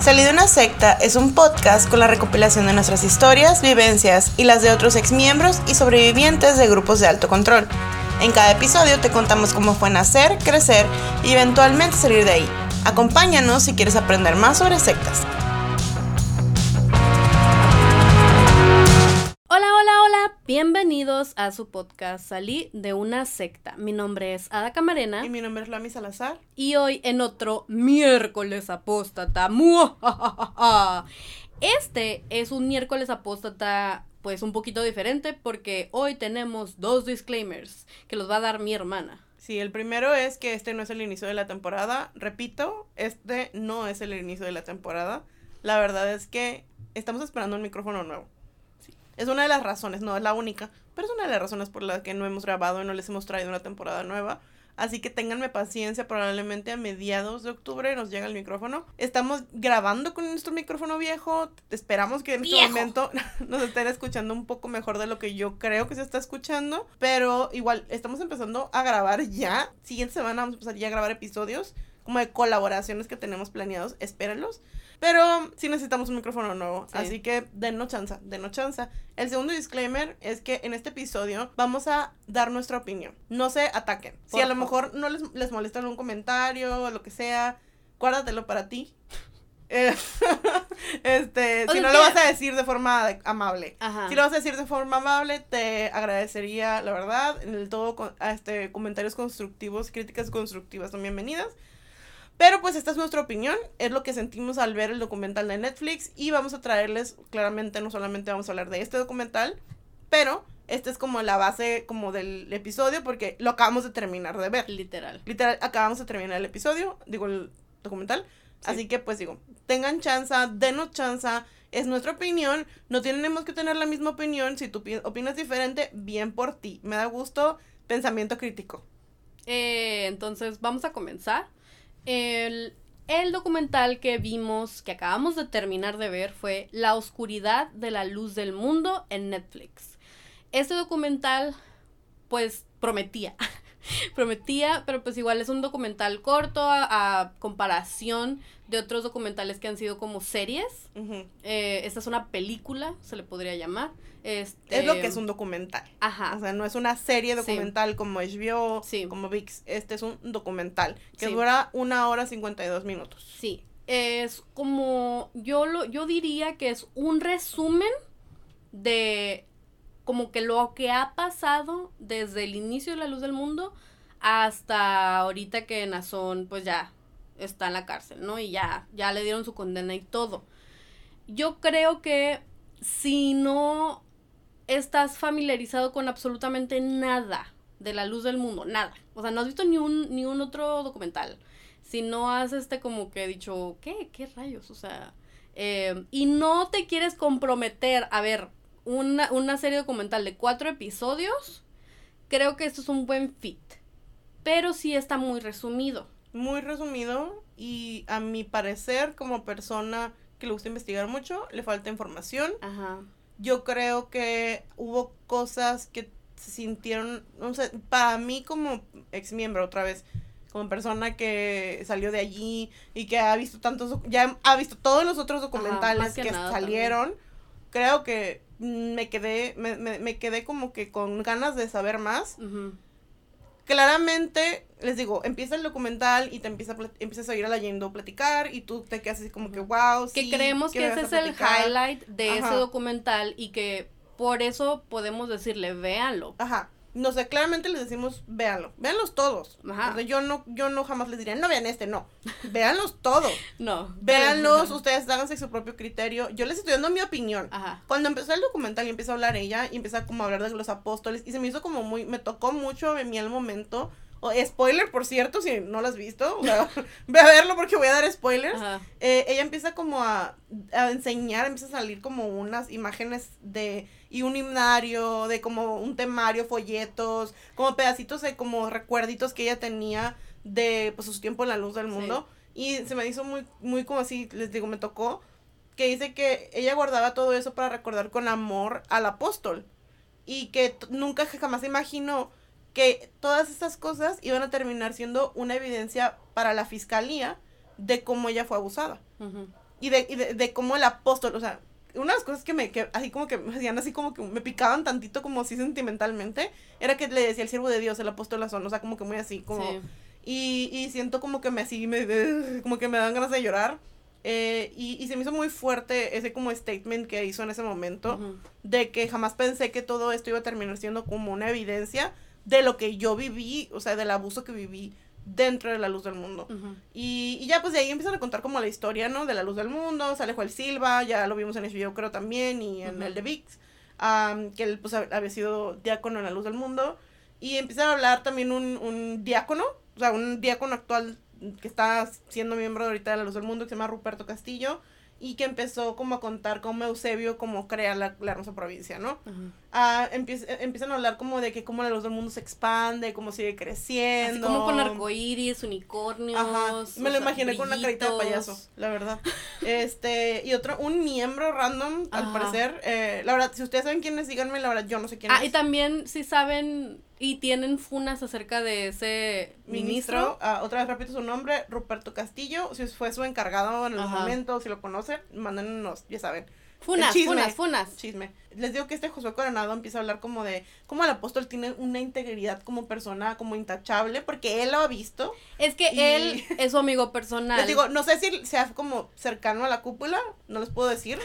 Salí de una secta es un podcast con la recopilación de nuestras historias, vivencias y las de otros exmiembros y sobrevivientes de grupos de alto control. En cada episodio te contamos cómo fue nacer, crecer y eventualmente salir de ahí. Acompáñanos si quieres aprender más sobre sectas. Bienvenidos a su podcast Salí de una secta. Mi nombre es Ada Camarena Y mi nombre es Lami Salazar. y hoy en otro miércoles apóstata. Este es un miércoles apóstata pues un poquito diferente porque hoy tenemos dos disclaimers que los va a dar mi hermana. Sí, el primero es que este no es el inicio de la temporada. Repito, este no es el inicio de la temporada. La verdad es que estamos esperando un micrófono nuevo. Es una de las razones, no es la única, pero es una de las razones por las que no hemos grabado y no les hemos traído una temporada nueva. Así que ténganme paciencia, probablemente a mediados de octubre nos llega el micrófono. Estamos grabando con nuestro micrófono viejo. Esperamos que en este ¡Viejo! momento nos estén escuchando un poco mejor de lo que yo creo que se está escuchando. Pero igual, estamos empezando a grabar ya. Siguiente semana vamos a empezar ya a grabar episodios como de colaboraciones que tenemos planeados. Espérenlos. Pero sí necesitamos un micrófono nuevo. Sí. Así que denos chanza, denos chanza. El segundo disclaimer es que en este episodio vamos a dar nuestra opinión. No se ataquen. Si a lo mejor no les, les molesta algún comentario o lo que sea, guárdatelo para ti. Eh, este, O si no lo vas a decir de forma amable. Ajá. Si lo vas a decir de forma amable, te agradecería, la verdad, en el todo, este, comentarios constructivos, críticas constructivas son bienvenidas. Pero pues esta es nuestra opinión, es lo que sentimos al ver el documental de Netflix y vamos a traerles, claramente no solamente vamos a hablar de este documental, pero esta es como la base como del episodio porque lo acabamos de terminar de ver. Literal. Literal, acabamos de terminar el episodio, digo el documental. Sí. Así que pues digo, tengan chanza, denos chanza, es nuestra opinión, no tenemos que tener la misma opinión, si tú pi- opinas diferente, bien por ti. Me da gusto pensamiento crítico. Eh, entonces vamos a comenzar. El, documental que vimos, que acabamos de terminar de ver, fue La oscuridad de la luz del mundo en Netflix. Este documental, pues, prometía. prometía, pero pues igual es un documental corto a, a comparación de otros documentales que han sido como series. Eh, esta es una película, se le podría llamar. Este, Es lo que es un documental. Ajá. O sea, no es una serie Sí. documental como HBO, Sí. como VIX. Este es un documental que Sí. dura una hora 52 minutos. Sí, es como yo lo yo diría que es un resumen de como que lo que ha pasado desde el inicio de la luz del mundo hasta ahorita que Nazón pues ya está en la cárcel, ¿no? Y ya ya le dieron su condena y todo. Yo creo que si no estás familiarizado con absolutamente nada de la luz del mundo, nada. O sea, no has visto ni un ni un otro documental si no has este como que dicho, ¿qué? ¿Qué rayos? O sea, eh, y no te quieres comprometer a ver una, una serie documental de cuatro episodios, creo que esto es un buen fit. Pero sí está muy resumido. Muy resumido y a mi parecer como persona que le gusta investigar mucho, le falta información. Ajá. Yo creo que hubo cosas que se sintieron, no sé, para mí como ex miembro otra vez, como persona que salió de allí y que ha visto tantos, ya ha visto todos los otros documentales que salieron, creo que me quedé, me, me, me quedé como que con ganas de saber más. Claramente, les digo, empieza el documental y te empieza empiezas a ir a la Yendo a platicar y tú te quedas así como que, wow, que creemos que ese es el highlight de ese documental y que por eso podemos decirle, véanlo. Ajá. No sé, claramente les decimos, véanlo. Véanlos todos. Ajá. O sea, yo no, yo no jamás les diría, no vean este, no. Véanlos todos. No. Véanlos, ustedes háganse su propio criterio. Yo les estoy dando mi opinión. Ajá. Cuando empezó el documental y empieza a hablar ella, y empieza como a hablar de los apóstoles, y se me hizo como muy, me tocó mucho en mí el momento. O, spoiler, por cierto, si no lo has visto, ve a verlo porque voy a dar spoilers. Eh, ella empieza como a, a enseñar, empieza a salir como unas imágenes de, y un himnario, de como un temario, folletos, como pedacitos de como recuerditos que ella tenía de pues su tiempo en la luz del mundo. Y se me hizo muy, muy como así, les digo, me tocó, que dice que ella guardaba todo eso para recordar con amor al apóstol. Y que nunca jamás imaginó que todas estas cosas iban a terminar siendo una evidencia para la fiscalía de cómo ella fue abusada. Ujú. y de, y de, de cómo el apóstol, o sea, una de las cosas que me, que así como que me hacían así como que me picaban tantito como así sentimentalmente, era que le decía el siervo de Dios, el apóstol Azón, o sea, como que muy así, como... Sí. Y, y siento como que me así, me, como que me dan ganas de llorar. Eh, y, y se me hizo muy fuerte ese como statement que hizo en ese momento, Ujú. de que jamás pensé que todo esto iba a terminar siendo como una evidencia de lo que yo viví, o sea, del abuso que viví dentro de la luz del mundo. Y, y ya pues de ahí empiezan a contar como la historia, ¿no? De la luz del mundo, sale Joel Silva, ya lo vimos en el video creo también, y en el de VIX, am, que él pues hab- había sido diácono en la luz del mundo. Y empieza a hablar también un, un diácono, o sea, un diácono actual que está siendo miembro ahorita de la luz del mundo, que se llama Ruperto Castillo, y que empezó como a contar cómo Eusebio como crea la, la hermosa provincia, ¿no? Ah, empieza- empiezan a hablar como de que cómo la luz del mundo se expande, cómo sigue creciendo. Así como con arcoíris, unicornios. Ajá, me lo imaginé con una carita de payaso, la verdad. Este, y otro, un miembro random, al parecer. Eh, la verdad, si ustedes saben quién es, díganme, la verdad, yo no sé quién Ah, y es. también si saben y tienen funas acerca de ese Ministro, ministro. ah, otra vez repito su nombre, Ruperto Castillo. Si fue su encargado en el Ajá. momento, si lo conocen, mándenos, ya saben. Funas, chisme. funas, funas. Chisme. Les digo que este Josué Coronado empieza a hablar como de cómo el apóstol tiene una integridad como persona, como intachable, porque él lo ha visto. Es que Y- él es su amigo personal. Les digo, no sé si sea como cercano a la cúpula, no les puedo decir.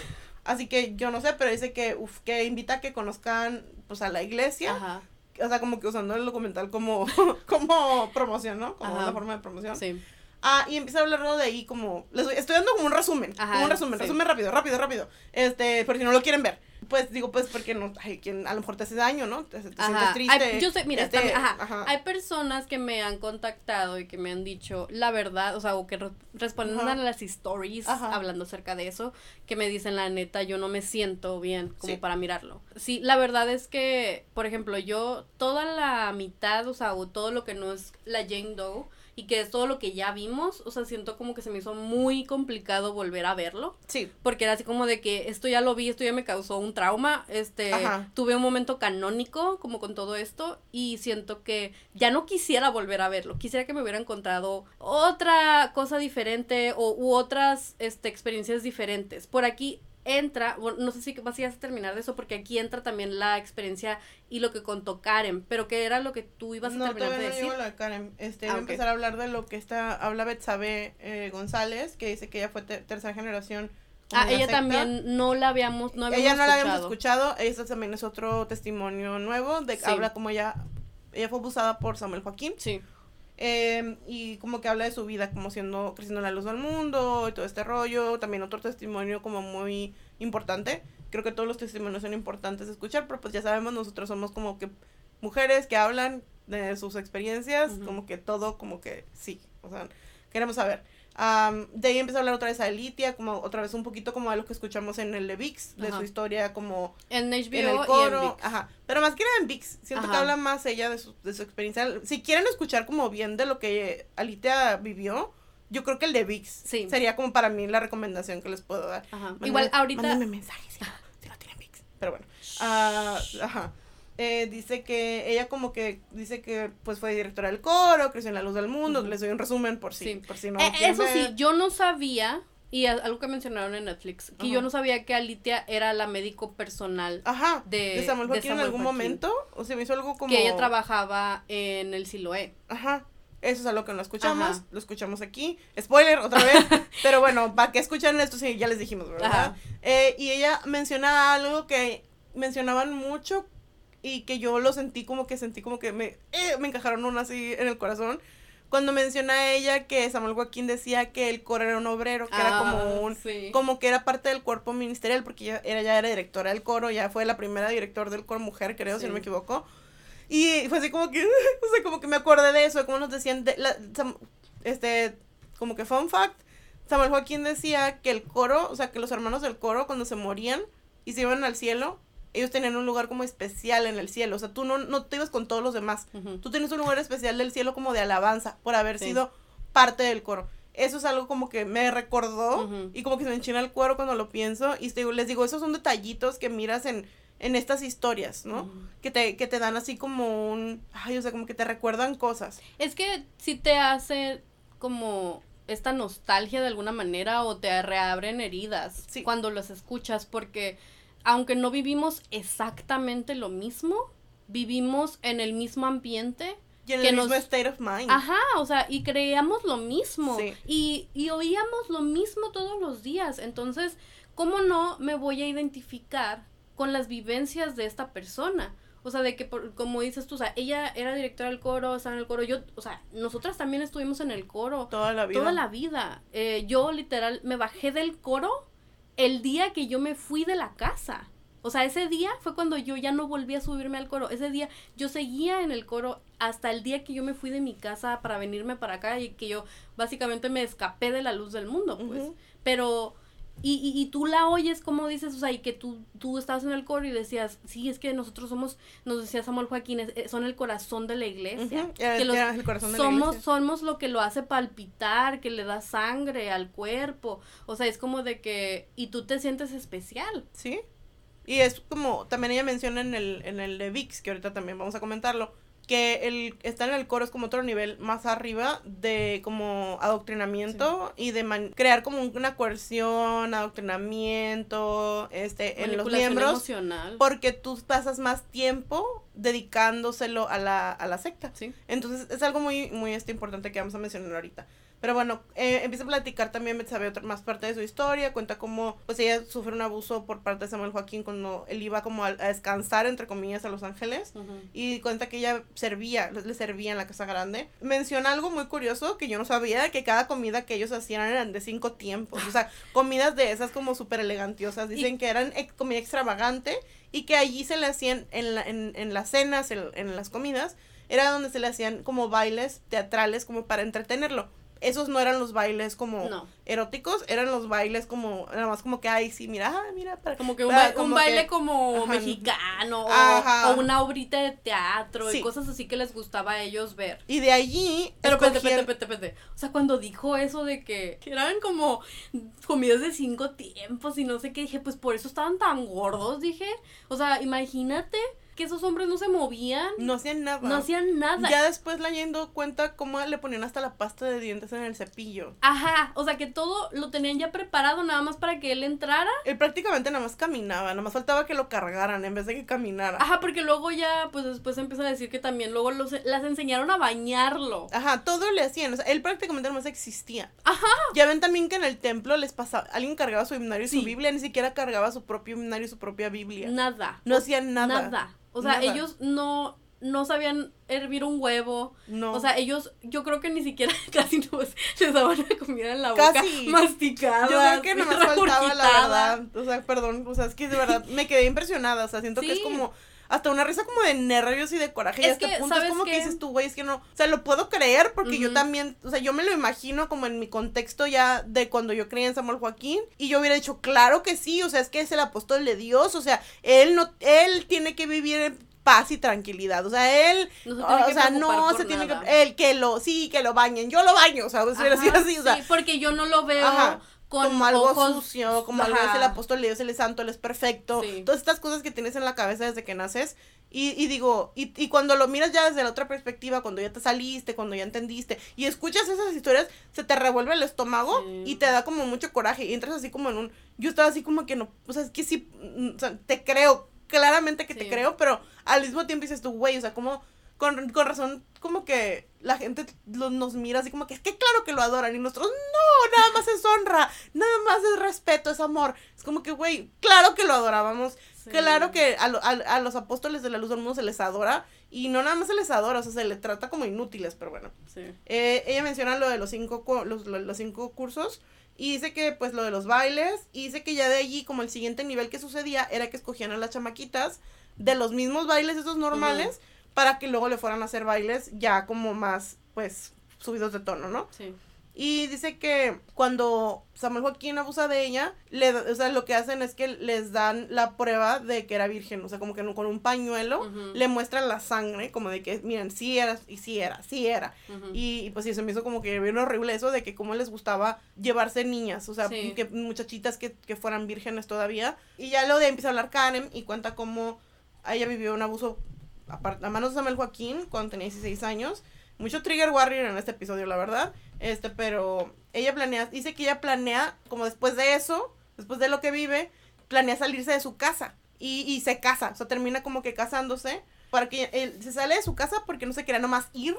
Así que yo no sé, pero dice que, uf, que invita a que conozcan pues a la iglesia. Ajá, O sea, como que usando el documental como, como promoción, ¿no? Como Ajá. una forma de promoción. sí. Ah, y empieza a hablarlo de ahí como, les estoy dando como un resumen, Ajá, como un resumen, sí. resumen rápido, rápido, rápido. Este, por si no lo quieren ver. Pues digo, pues porque no, ay, quien a lo mejor te hace daño, ¿no? Te, te sientes triste. Hay- yo sé, mira, este, también, ajá, ajá. hay personas que me han contactado y que me han dicho la verdad, o sea, o que re- responden Ajá. a las stories hablando acerca de eso, que me dicen la neta, yo no me siento bien como Sí. para mirarlo. Sí, la verdad es que, por ejemplo, yo toda la mitad, o sea, o todo lo que no es la Jane Doe y que es todo lo que ya vimos, o sea, siento como que se me hizo muy complicado volver a verlo. Sí, Porque era así como de que esto ya lo vi, esto ya me causó un trauma, este, Ajá. tuve un momento canónico como con todo esto y siento que ya no quisiera volver a verlo, quisiera que me hubiera encontrado otra cosa diferente o u otras, este, experiencias diferentes. Por aquí entra, bueno, no sé si vas a terminar de eso porque aquí entra también la experiencia y lo que contó Karen, pero que era lo que tú ibas a no, terminar de no decir. llego a lo de Karen. Este, Ah, voy a empezar a hablar de lo que está, habla Betsabe eh, González, que dice que ella fue ter- tercera generación. Ah, la ella secta. también no la habíamos, no habíamos ella no la habíamos escuchado. escuchado, eso también es otro testimonio nuevo, de Sí. habla como ella, ella fue abusada por Samuel Joaquín, Sí. Eh, y como que habla de su vida como siendo, creciendo en la luz del mundo, y todo este rollo, también otro testimonio como muy importante, creo que todos los testimonios son importantes de escuchar, pero pues ya sabemos, nosotros somos como que mujeres que hablan de sus experiencias, como que todo, como que sí, o sea, queremos saber. Am, de ahí empieza a hablar otra vez a Elitia, como otra vez un poquito como de lo que escuchamos en el de VIX, de Ajá. su historia como En HBO en el y en coro, VIX. ajá, pero más que nada en VIX, siento que habla más ella de su, de su experiencia. Si quieren escuchar como bien de lo que Alicia vivió, yo creo que el de VIX Sí. sería como para mí la recomendación que les puedo dar. Ajá. Igual ahorita. Mándenme mensajes si, no- si no tienen VIX, pero bueno. Ah, ajá. Eh, dice que ella como que dice que pues fue directora del coro, creció en la luz del mundo, les doy un resumen por si, Sí. por si no Eh, eso sí, yo no sabía, y algo que mencionaron en Netflix, que yo no sabía que Alitia era la médico personal, Ajá, de- de, Samuel de Joaquín en algún Joaquín. momento, o se me hizo algo como... que ella trabajaba en el Siloé. Ajá. Eso es algo que no escuchamos, Ajá. lo escuchamos aquí. Spoiler, otra vez. pero bueno, ¿para qué escuchan esto? Sí, ya les dijimos, ¿verdad? Eh, y ella menciona algo que mencionaban mucho y que yo lo sentí como que sentí como que me, eh, me encajaron una así en el corazón. Cuando menciona ella que Samuel Joaquín decía que el coro era un obrero, que era Ah, como un, sí. como que era parte del cuerpo ministerial, porque ella era, ya era directora del coro, ya fue la primera director del coro mujer, creo, si Sí. no me equivoco. Y fue así como que, o sea, como que me acordé de eso, de como nos decían, de la- este, como que fun fact, Samuel Joaquín decía que el coro, o sea, que los hermanos del coro cuando se morían y se iban al cielo, ellos tenían un lugar como especial en el cielo, o sea, tú no, no te ibas con todos los demás, tú tienes un lugar especial del cielo como de alabanza por haber Sí. sido parte del coro. Eso es algo como que me recordó y como que se me enchina el cuero cuando lo pienso y te digo- les digo, esos son detallitos que miras en, en estas historias, ¿no? Que te, que te dan así como un, ay, o sea, como que te recuerdan cosas. Es que si te hace como esta nostalgia de alguna manera o te reabren heridas Sí. cuando los escuchas porque aunque no vivimos exactamente lo mismo, vivimos en el mismo ambiente. Y en que el nos- mismo state of mind. Ajá, o sea, y creíamos lo mismo. Sí. Y, y oíamos lo mismo todos los días. Entonces, ¿cómo no me voy a identificar con las vivencias de esta persona? O sea, de que, por- como dices tú, o sea, ella era directora del coro, estaba en el coro. Yo, o sea, nosotras también estuvimos en el coro. Toda la vida. Toda la vida. Eh, yo literal me bajé del coro el día que yo me fui de la casa. O sea, ese día fue cuando yo ya no volví a subirme al coro. Ese día yo seguía en el coro hasta el día que yo me fui de mi casa para venirme para acá y que yo básicamente me escapé de la luz del mundo, pues. Pero, y, y, y tú la oyes como dices, o sea, y que tú, tú estabas en el coro y decías, sí, es que nosotros somos, nos decía Samuel Joaquín, es- son el corazón de la iglesia. Que los- era el corazón de la somos, iglesia. somos lo que lo hace palpitar, que le da sangre al cuerpo. O sea, es como de que, y tú te sientes especial. Sí. Y es como, también ella menciona en el, en el de VIX, que ahorita también vamos a comentarlo, que el estar en el coro es como otro nivel más arriba de como adoctrinamiento y de man- crear como una coerción, adoctrinamiento, este, en los miembros, emocional. porque tú pasas más tiempo dedicándoselo a la, a la secta. Sí. Entonces es algo muy, muy este, importante que vamos a mencionar ahorita. Pero bueno, eh, empieza a platicar también, sabe otra más parte de su historia, cuenta cómo pues ella sufre un abuso por parte de Samuel Joaquín cuando él iba como a, a descansar, entre comillas, a Los Ángeles. Y cuenta que ella servía, le le servía en la casa grande. Menciona algo muy curioso que yo no sabía, que cada comida que ellos hacían eran de cinco tiempos. O sea, comidas de esas como súper elegantiosas. Dicen que eran ex- comida extravagante y que allí se le hacían en, la- en, en las cenas, en, en las comidas, era donde se le hacían como bailes teatrales como para entretenerlo. Esos no eran los bailes como No. eróticos, eran los bailes como, nada más como que, ay, sí, mira, ah, mira, para... Como que un, para- ba- un como baile que- como ajá. mexicano o, Ajá. o una obrita de teatro Sí. y cosas así que les gustaba a ellos ver. Y de allí... Pero espérate, espérate, espérate. O sea, cuando dijo eso de que, que eran como comidas de cinco tiempos y no sé qué, dije, pues por eso estaban tan gordos, dije. O sea, imagínate que esos hombres no se movían, No hacían nada. no hacían nada. Ya después la yendo cuenta cómo le ponían hasta la pasta de dientes en el cepillo. Ajá, o sea que todo lo tenían ya preparado nada más para que él entrara. Él prácticamente nada más caminaba, nada más faltaba que lo cargaran en vez de que caminara. Ajá, porque luego ya, pues después empieza a decir que también luego los, las enseñaron a bañarlo. Ajá, todo le hacían, o sea, él prácticamente nada más existía. Ajá. Ya ven también que en el templo les pasaba, alguien cargaba su himnario y Sí. su Biblia, ni siquiera cargaba su propio himnario y su propia Biblia. Nada. No hacían nada. Nada. O sea, Nada. ellos no, no sabían hervir un huevo. No. O sea, ellos, yo creo que ni siquiera casi nos, les daban la comida en la Casi. boca masticada. yo creo que nomás faltaba la verdad. O sea, perdón, o sea, es que de verdad me quedé impresionada, o sea, siento que es como hasta una risa como de nervios y de coraje. y hasta que, punto es ¿sabes como que dices tú, güey, es que no, o sea, lo puedo creer porque yo también, o sea, yo me lo imagino como en mi contexto ya de cuando yo creía en Samuel Joaquín y yo hubiera dicho, claro que sí, o sea, es que es el apóstol de Dios, o sea, él no, él tiene que vivir en paz y tranquilidad, o sea, él, No se tiene o sea, no se tiene nada. que, él que lo, sí, que lo bañen, yo lo baño, o sea, Ajá, así, o sea, sí, porque yo no lo veo Ajá, con como algo ojos- sucio, como algo es Ajá. el apóstol de Dios, él es santo, él es perfecto. Sí. Todas estas cosas que tienes en la cabeza desde que naces. Y, y digo, y, y cuando lo miras ya desde la otra perspectiva, cuando ya te saliste, cuando ya entendiste, y escuchas esas historias, se te revuelve el estómago Sí. y te da como mucho coraje. Y entras así como en un. Yo estaba así como que no. O sea, es que sí. mm, O sea, te creo. Claramente que te creo, pero al mismo tiempo dices tú, güey, o sea, como. Con, con razón, como que la gente lo- nos mira así como que es que claro que lo adoran y nosotros no, nada más es honra, nada más es respeto, es amor. Es como que, güey, claro que lo adorábamos, Sí. claro que a, lo- a- a los apóstoles de la luz del mundo se les adora y no nada más se les adora, o sea, se les trata como inútiles, pero bueno. Sí. Eh, ella menciona lo de los cinco, los, lo- los cinco cursos y dice que pues lo de los bailes y dice que ya de allí como el siguiente nivel que sucedía era que escogían a las chamaquitas de los mismos bailes esos normales para que luego le fueran a hacer bailes ya como más pues subidos de tono, ¿no? Sí. Y dice que cuando Samuel Joaquín abusa de ella, le, o sea, lo que hacen es que les dan la prueba de que era virgen, o sea, como que no- con un pañuelo le muestran la sangre, como de que, miren, sí era, y sí era, sí era. Y, y, pues sí, se me hizo como que bien horrible eso de que cómo les gustaba llevarse niñas, o sea, Sí. que muchachitas que, que fueran vírgenes todavía. Y ya luego de ahí empieza a hablar Karen y cuenta cómo ella vivió un abuso a manos de Samuel Joaquín cuando tenía 16 años. mucho trigger warrior en este episodio, la verdad. Este, pero ella planea, dice que ella planea, como después de eso, después de lo que vive, planea salirse de su casa. Y, y se casa, o sea, termina como que casándose. Para que él se sale de su casa porque no se quería nomás ir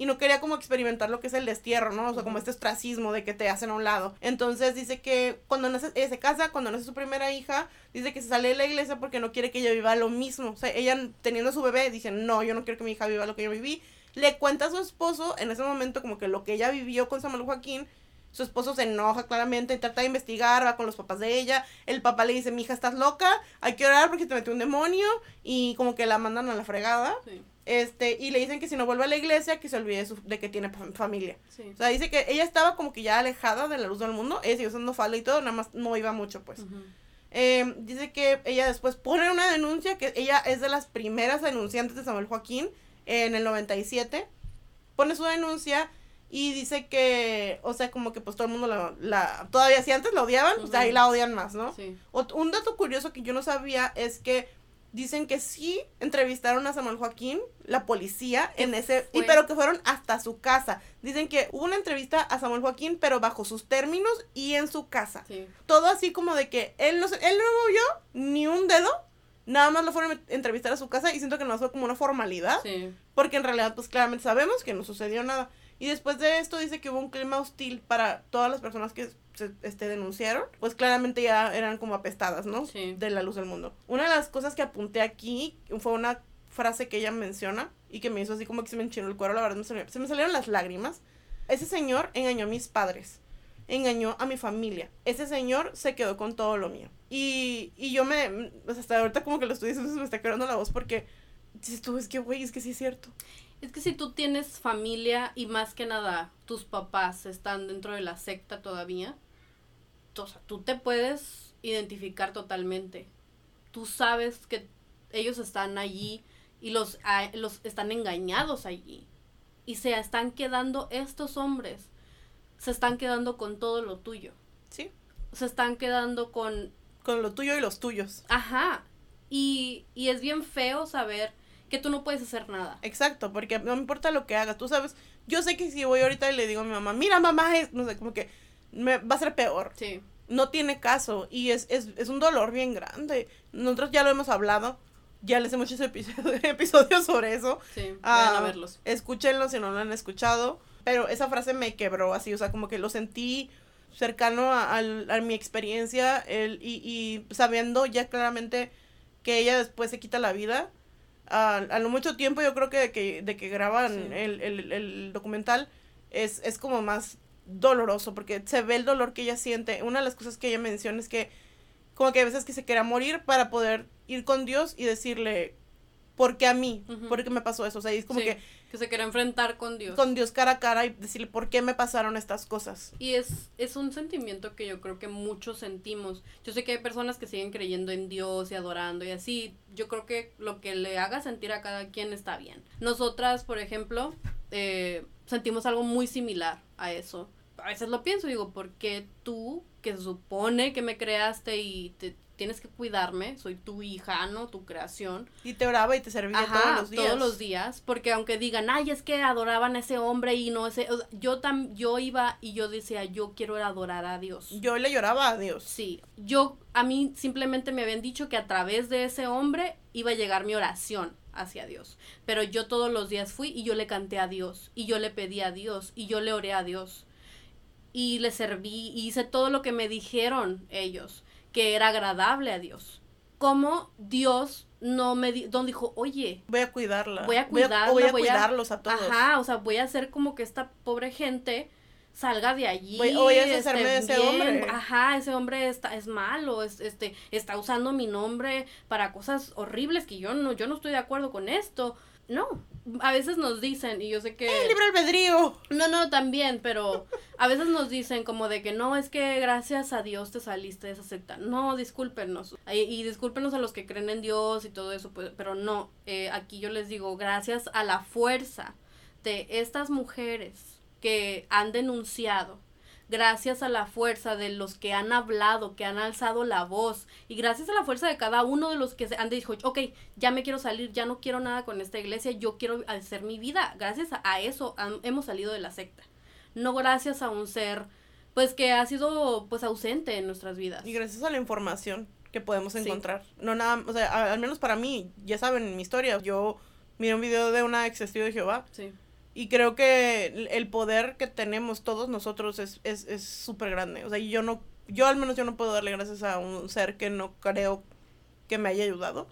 y no quería como experimentar lo que es el destierro, ¿no? O sea, como este ostracismo de que te hacen a un lado. Entonces dice que cuando nace, ella se casa, cuando nace su primera hija, dice que se sale de la iglesia porque no quiere que ella viva lo mismo. O sea, ella teniendo su bebé dice, no, yo no quiero que mi hija viva lo que yo viví. Le cuenta a su esposo en ese momento como que lo que ella vivió con Samuel Joaquín su esposo se enoja claramente, trata de investigar, va con los papás de ella. El papá le dice, mi hija, estás loca, hay que orar porque te metió un demonio. Y como que la mandan a la fregada. Este, y le dicen que si no vuelve a la iglesia, que se olvide de que tiene familia. O sea, dice que ella estaba como que ya alejada de la luz del mundo. Ella sigue usando falda y todo, nada más no iba mucho, pues. Em, dice que ella después pone una denuncia, que ella es de las primeras denunciantes de Samuel Joaquín en el 97. Pone su denuncia y dice que, o sea, como que pues todo el mundo la, la todavía si antes la odiaban, pues ahí la odian más, ¿no? Sí. un dato curioso que yo no sabía es que dicen que sí entrevistaron a Samuel Joaquín, la policía, en ese, y pero que fueron hasta su casa. Dicen que hubo una entrevista a Samuel Joaquín, pero bajo sus términos y en su casa. Sí. Todo así como de que él no, él no movió ni un dedo, nada más lo fueron a entrevistar a su casa y siento que no fue como una formalidad. Sí. Porque en realidad, pues claramente sabemos que no sucedió nada. Y después de esto dice que hubo un clima hostil para todas las personas que este, denunciaron, pues claramente ya eran como apestadas, ¿no? Sí. De la luz del mundo. Una de las cosas que apunté aquí fue una frase que ella menciona y que me hizo así como que se me enchinó el cuero, la verdad se me, se me salieron las lágrimas. Ese señor engañó a mis padres, engañó a mi familia. Ese señor se quedó con todo lo mío. Y, y yo me, hasta ahorita como que lo estoy diciendo, se me está quedando la voz porque dices tú, es que, güey, es que sí es cierto. Es que si tú tienes familia y más que nada tus papás están dentro de la secta todavía, o sea, tú te puedes identificar totalmente. Tú sabes que ellos están allí y los, los están engañados allí. Y se están quedando estos hombres, se están quedando con todo lo tuyo. Sí. Se están quedando con... Con lo tuyo y los tuyos. Ajá. Y, y es bien feo saber que tú no puedes hacer nada. Exacto, porque no importa lo que hagas, tú sabes, yo sé que si voy ahorita y le digo a mi mamá, mira mamá, es, no sé, como que me va a ser peor. Sí. No tiene caso y es, es, es un dolor bien grande. Nosotros ya lo hemos hablado, ya les hemos hecho episodios sobre eso. Sí, vayan a ah, verlos. Escúchenlo si no lo han escuchado, pero esa frase me quebró así, o sea, como que lo sentí cercano a, a, mi experiencia el, y, y sabiendo ya claramente que ella después se quita la vida a, a lo mucho tiempo yo creo que de que, de que graban el, el, el, documental es, es como más doloroso porque se ve el dolor que ella siente. Una de las cosas que ella menciona es que como que a veces que se quiera morir para poder ir con Dios y decirle, ¿por qué a mí? ¿Por qué me pasó eso? O sea, es como que que se quiere enfrentar con Dios. Con Dios cara a cara y decirle por qué me pasaron estas cosas. Y es, es un sentimiento que yo creo que muchos sentimos. Yo sé que hay personas que siguen creyendo en Dios y adorando y así. Yo creo que lo que le haga sentir a cada quien está bien. Nosotras, por ejemplo, eh, sentimos algo muy similar a eso. A veces lo pienso, digo, ¿por qué tú, que se supone que me creaste y te tienes que cuidarme, soy tu hija, ¿no? Tu creación. Y te oraba y te servía todos los días. todos los días, porque aunque digan, ay, es que adoraban a ese hombre y no ese, yo tam, yo iba y yo decía, yo quiero adorar a Dios. Yo le lloraba a Dios. Sí, yo, a mí simplemente me habían dicho que a través de ese hombre iba a llegar mi oración hacia Dios. Pero yo todos los días fui y yo le canté a Dios, y yo le pedí a Dios, y yo le oré a Dios. Y le serví, y hice todo lo que me dijeron ellos que era agradable a Dios. Como Dios no me dijo, oye, voy a cuidarla. Voy a cuidarla. Voy a, cuidarlos a, todos. Ajá, o sea, voy a hacer como que esta pobre gente salga de allí. Voy, voy a deshacerme de ese hombre. Ajá, ese hombre está, es malo, es, este, está usando mi nombre para cosas horribles que yo no, yo no estoy de acuerdo con esto. No, a veces nos dicen, y yo sé que... El libre albedrío. No, no, también, pero a veces nos dicen como de que no, es que gracias a Dios te saliste de esa secta. No, discúlpenos. Y, y discúlpenos a los que creen en Dios y todo eso, pues, pero no, eh, aquí yo les digo, gracias a la fuerza de estas mujeres que han denunciado, gracias a la fuerza de los que han hablado, que han alzado la voz, y gracias a la fuerza de cada uno de los que han dicho, ok, ya me quiero salir, ya no quiero nada con esta iglesia, yo quiero hacer mi vida. Gracias a eso hemos salido de la secta. No gracias a un ser, pues, que ha sido, pues, ausente en nuestras vidas. Y gracias a la información que podemos encontrar. No nada, o sea, al menos para mí, ya saben mi historia, yo miré un video de una ex testigo de Jehová. Sí y creo que el poder que tenemos todos nosotros es súper es, grande. O sea, yo no, yo al menos yo no puedo darle gracias a un ser que no creo que me haya ayudado.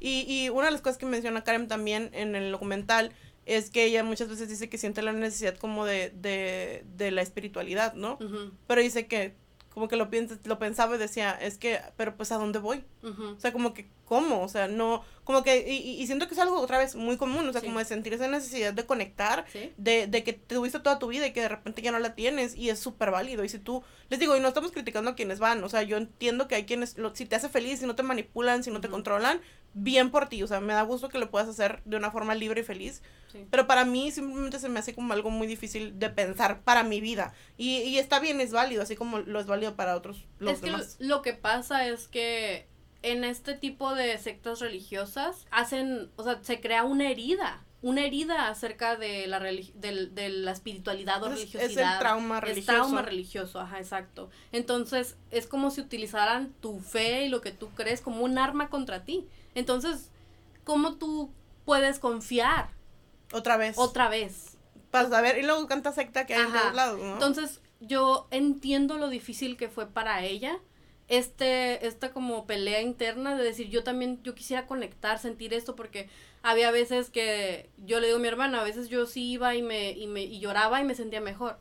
y, y una de las cosas que menciona Karen también en el documental es que ella muchas veces dice que siente la necesidad como de, de, de la espiritualidad, ¿no? Pero dice que como que lo, piensa, lo pensaba y decía, es que, pero pues a dónde voy? O sea, como que, ¿cómo? O sea, no, como que, y, y siento que es algo otra vez muy común, o sea, como de sentir esa necesidad de conectar, de, de que tuviste toda tu vida y que de repente ya no la tienes y es súper válido. Y si tú, les digo, y no estamos criticando a quienes van, o sea, yo entiendo que hay quienes, lo, si te hace feliz, si no te manipulan, si no te controlan, bien por ti, o sea, me da gusto que lo puedas hacer de una forma libre y feliz. Pero para mí simplemente se me hace como algo muy difícil de pensar para mi vida. Y, y está bien, es válido, así como lo es válido para otros los es Que lo que pasa es que en este tipo de sectas religiosas hacen, o sea, se crea una herida una herida acerca de la, de, la espiritualidad o religiosidad. Es el trauma religioso. Es trauma religioso, ajá, exacto. Entonces, es como si utilizaran tu fe y lo que tú crees como un arma contra ti. Entonces, ¿cómo tú puedes confiar? Otra vez. Otra vez. Para saber, y luego canta secta que hay en todos lados, ¿no? Entonces, yo entiendo lo difícil que fue para ella este, esta como pelea interna de decir, yo también, yo quisiera conectar, sentir esto, porque había veces que yo le digo a mi hermana, a veces yo sí iba y me, y me, y lloraba y me sentía mejor.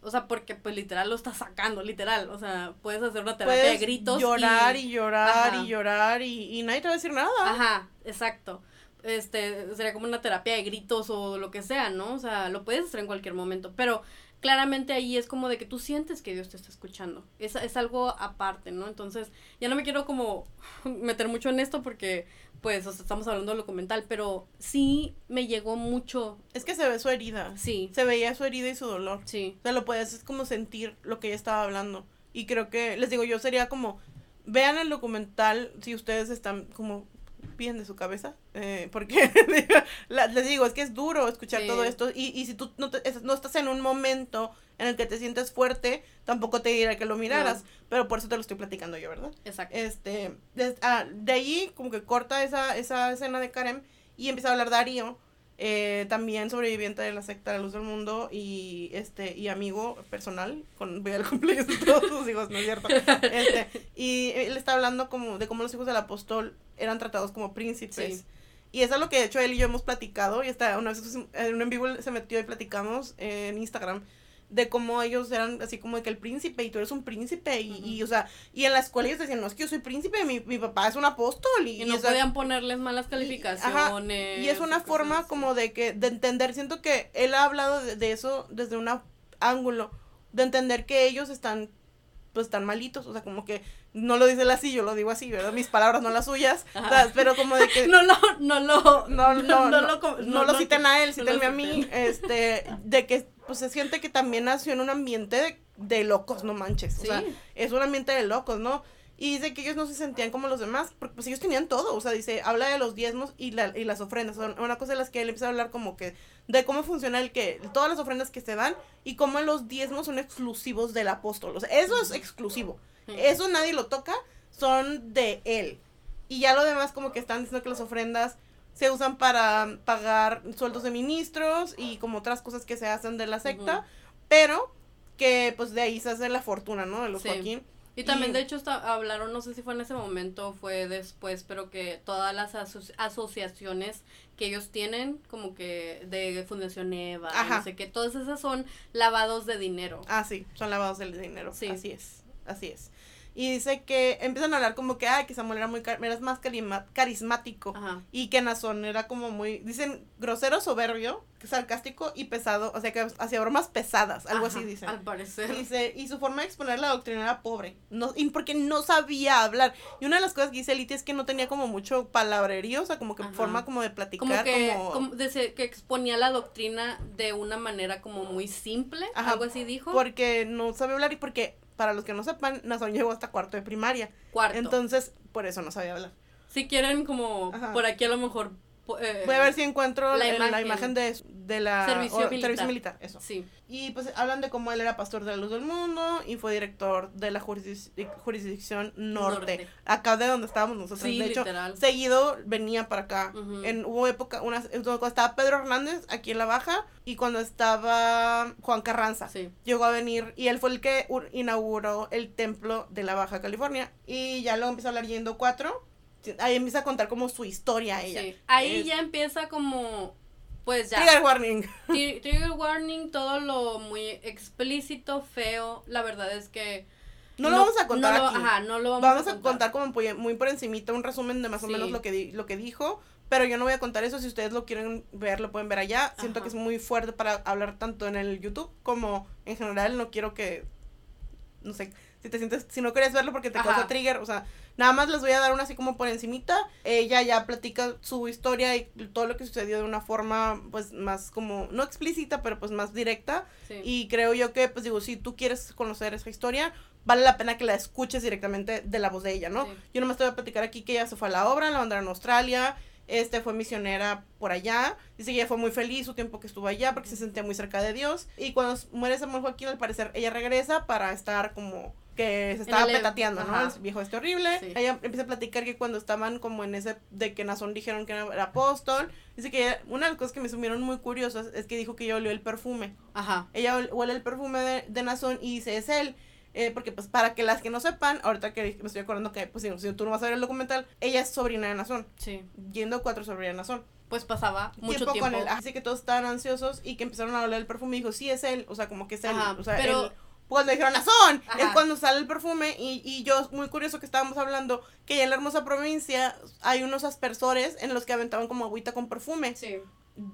O sea, porque pues literal lo estás sacando, literal. O sea, puedes hacer una terapia de gritos. Llorar y, llorar y llorar y, y nadie te va a decir nada. Ajá, exacto este, sería como una terapia de gritos o lo que sea, ¿no? O sea, lo puedes hacer en cualquier momento, pero claramente ahí es como de que tú sientes que Dios te está escuchando. Es, es algo aparte, ¿no? Entonces, ya no me quiero como meter mucho en esto porque, pues, estamos hablando de lo documental, pero sí me llegó mucho. Es que se ve su herida. Sí. Se veía su herida y su dolor. Sí. O sea, lo puedes, es como sentir lo que ella estaba hablando. Y creo que, les digo, yo sería como, vean el documental si ustedes están como bien de su cabeza, eh, porque les digo, es que es duro escuchar todo esto y, y si tú no, no, estás en un momento en el que te sientes fuerte, tampoco te diré que lo miraras, pero por eso te lo estoy platicando yo, ¿verdad? Exacto. Este, de, ah, de ahí como que corta esa, esa escena de Karen y empieza a hablar Darío eh, también sobreviviente de la secta de la luz del mundo y este y amigo personal con voy al cumpleaños de todos sus hijos no es cierto este, y él está hablando como de cómo los hijos del apóstol eran tratados como príncipes. Y eso es lo que de hecho él y yo hemos platicado y hasta una vez en un en vivo se metió y platicamos en Instagram de cómo ellos eran así como de que el príncipe y tú eres un príncipe y, y o sea, y en la escuela ellos decían, no, es que yo soy príncipe, mi, mi papá es un apóstol. Y, no podían ponerles malas calificaciones. Y, es una forma como de que, de entender, siento que él ha hablado de, eso desde un ángulo, de entender que ellos están pues están malitos, o sea, como que no lo dice él así, yo lo digo así, ¿verdad? Mis palabras no las suyas, pero como de que no lo no lo no no no, no, lo citen a él, cítenme a mí, este de que pues se siente que también nació en un ambiente de, locos, no manches. O sea, es un ambiente de locos, ¿no? Y dice que ellos no se sentían como los demás, porque pues ellos tenían todo. O sea, dice, habla de los diezmos y, la, y las ofrendas. Son una cosa de las que él empieza a hablar como que de cómo funciona el que, todas las ofrendas que se dan y cómo los diezmos son exclusivos del apóstol. O sea, eso es exclusivo. Eso nadie lo toca, son de él. Y ya lo demás como que están diciendo que las ofrendas se usan para pagar sueldos de ministros y como otras cosas que se hacen de la secta, pero que pues de ahí se hace la fortuna, ¿no? De los Joaquín. Y también, de hecho, hablaron, no sé si fue en ese momento o fue después, pero que todas las asociaciones que ellos tienen, como que de Fundación Eva, no sé qué, todas esas son lavados de dinero. Ah, sí, son lavados de dinero. Sí. Así es, así es. Y dice que empiezan a hablar como que, ay, que Samuel era muy era más carismático. Y que Nazón era como muy, dicen, grosero, soberbio, sarcástico y pesado. O sea, que hacía bromas pesadas, algo así dicen. Al parecer. Dice, y su forma de exponer la doctrina era pobre. No, y porque no sabía hablar. Y una de las cosas que dice Liti es que no tenía como mucho palabrerío, o sea, como que forma como de platicar. Como que, como... que exponía la doctrina de una manera como muy simple, algo así dijo. Porque no sabe hablar y porque para los que no sepan, Nazón llegó hasta cuarto de primaria. Cuarto. Entonces, por eso no sabía hablar. Si quieren, como por aquí a lo mejor eh, Voy a ver si encuentro la imagen, de, de, la servicio, militar. eso. Sí. Y pues hablan de cómo él era pastor de la luz del mundo y fue director de la jurisdicción norte, acá de donde estábamos nosotros. de hecho, seguido venía para acá. En hubo época, una, cuando estaba Pedro Hernández aquí en la baja y cuando estaba Juan Carranza, llegó a venir y él fue el que inauguró el templo de la Baja California y ya luego empezó a hablar yendo cuatro ahí empieza a contar como su historia ella. Sí. Ahí ya empieza como, pues ya. Trigger warning. Trigger warning, todo lo muy explícito, feo. La verdad es que... No, lo vamos a contar aquí. Ajá, no lo vamos, a, contar. como muy por encimita un resumen de más o menos lo que, lo que dijo. Pero yo no voy a contar eso. Si ustedes lo quieren ver, lo pueden ver allá. Siento que es muy fuerte para hablar tanto en el YouTube como en general. No quiero que. No sé. Si te sientes. Si no quieres verlo porque te causa trigger. O sea, Nada más les voy a dar una así como por encimita. Ella ya platica su historia y todo lo que sucedió de una forma pues más como, no explícita, pero pues más directa. Y creo yo que pues digo, si tú quieres conocer esa historia, vale la pena que la escuches directamente de la voz de ella, ¿no? Yo nomás te voy a platicar aquí que ella se fue a la obra, la mandaron a Australia. Este fue misionera por allá. Dice que ella fue muy feliz su tiempo que estuvo allá porque se sentía muy cerca de Dios. Y cuando muere Samuel Joaquín, al parecer, ella regresa para estar como que se estaba petateando, ¿no? El viejo este horrible. Ella empieza a platicar que cuando estaban como en ese de que Nazón dijeron que era apóstol, dice que una de las cosas que me sumieron muy curiosas es que dijo que ella olió el perfume. Ajá. Ella huele el perfume de, de Nazón y dice, es él. Eh, porque pues para que las que no sepan, ahorita que me estoy acordando que pues si, tú no vas a ver el documental, ella es sobrina de Nazón. Sí. Yendo cuatro sobrinas de Nazón. Pues pasaba mucho tiempo, con él. Así que todos estaban ansiosos y que empezaron a oler el perfume y dijo, sí es él, o sea, como que es él. o sea, pero cuando dijeron Nazón, es cuando sale el perfume y, y yo, muy curioso que estábamos hablando que en la hermosa provincia hay unos aspersores en los que aventaban como agüita con perfume. Sí.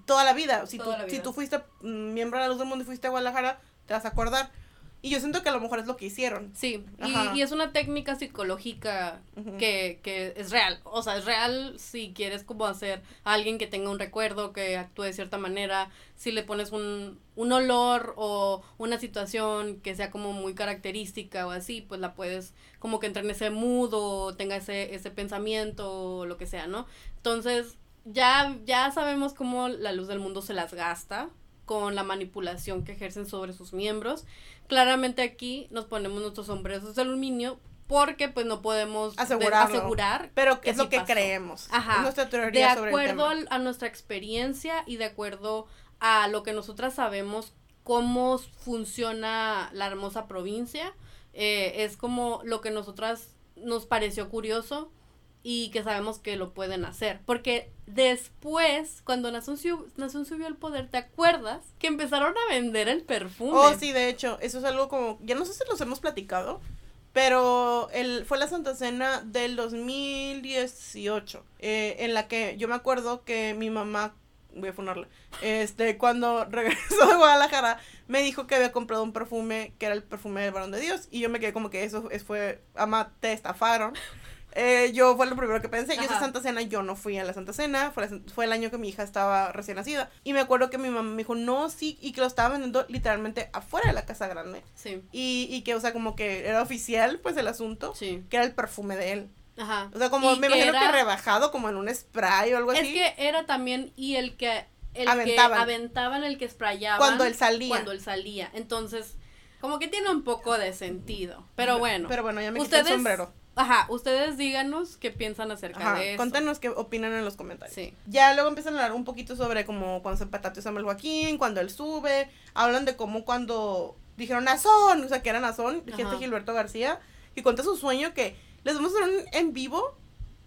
Toda la vida. Si, tú, si tú fuiste miembro de la luz del mundo y fuiste a Guadalajara, te vas a acordar. Y yo siento que a lo mejor es lo que hicieron. Sí, y, y, es una técnica psicológica que, que es real. O sea, es real si quieres como hacer a alguien que tenga un recuerdo, que actúe de cierta manera, si le pones un, un olor o una situación que sea como muy característica o así, pues la puedes como que entrar en ese mood o tenga ese, ese pensamiento o lo que sea, ¿no? Entonces, ya, ya sabemos cómo la luz del mundo se las gasta con la manipulación que ejercen sobre sus miembros. Claramente aquí nos ponemos nuestros sombreros de aluminio porque pues no podemos asegurar pero que es lo que creemos. Ajá, nuestra teoría de acuerdo a nuestra experiencia y de acuerdo a lo que nosotras sabemos cómo funciona la hermosa provincia eh, es como lo que nosotras nos pareció curioso y que sabemos que lo pueden hacer. Porque después, cuando Nación subió, subió al poder, ¿te acuerdas? Que empezaron a vender el perfume. Oh, sí, de hecho, eso es algo como, ya no sé si los hemos platicado, pero el, fue la Santa Cena del 2018, eh, en la que yo me acuerdo que mi mamá, voy a funarla, este, cuando regresó de Guadalajara, me dijo que había comprado un perfume que era el perfume del varón de Dios, y yo me quedé como que eso fue, ama, te estafaron. Eh, yo fue lo primero que pensé. Yo esa Santa Cena, yo no fui a la Santa Cena. Fue, fue, el año que mi hija estaba recién nacida. Y me acuerdo que mi mamá me dijo, no, sí, y que lo estaba vendiendo literalmente afuera de la casa grande. Sí. Y, y que, o sea, como que era oficial, pues, el asunto. Sí. Que era el perfume de él. Ajá. O sea, como me imagino que rebajado, como en un spray o algo así. Es que era también, y el que. El aventaban. que aventaban, el que sprayaban. Cuando él salía. Cuando él salía. Entonces, como que tiene un poco de sentido. Pero bueno. Pero bueno, ya me quité el sombrero. Ajá, ustedes díganos qué piensan acerca de eso. Cuéntanos qué opinan en los comentarios. Sí. Ya luego empiezan a hablar un poquito sobre como cuando se petateó Samuel Joaquín, cuando él sube, hablan de cómo cuando dijeron Nazón, o sea, que era Nazón, gente Gilberto García, y cuenta su sueño que les vamos a hacer un en vivo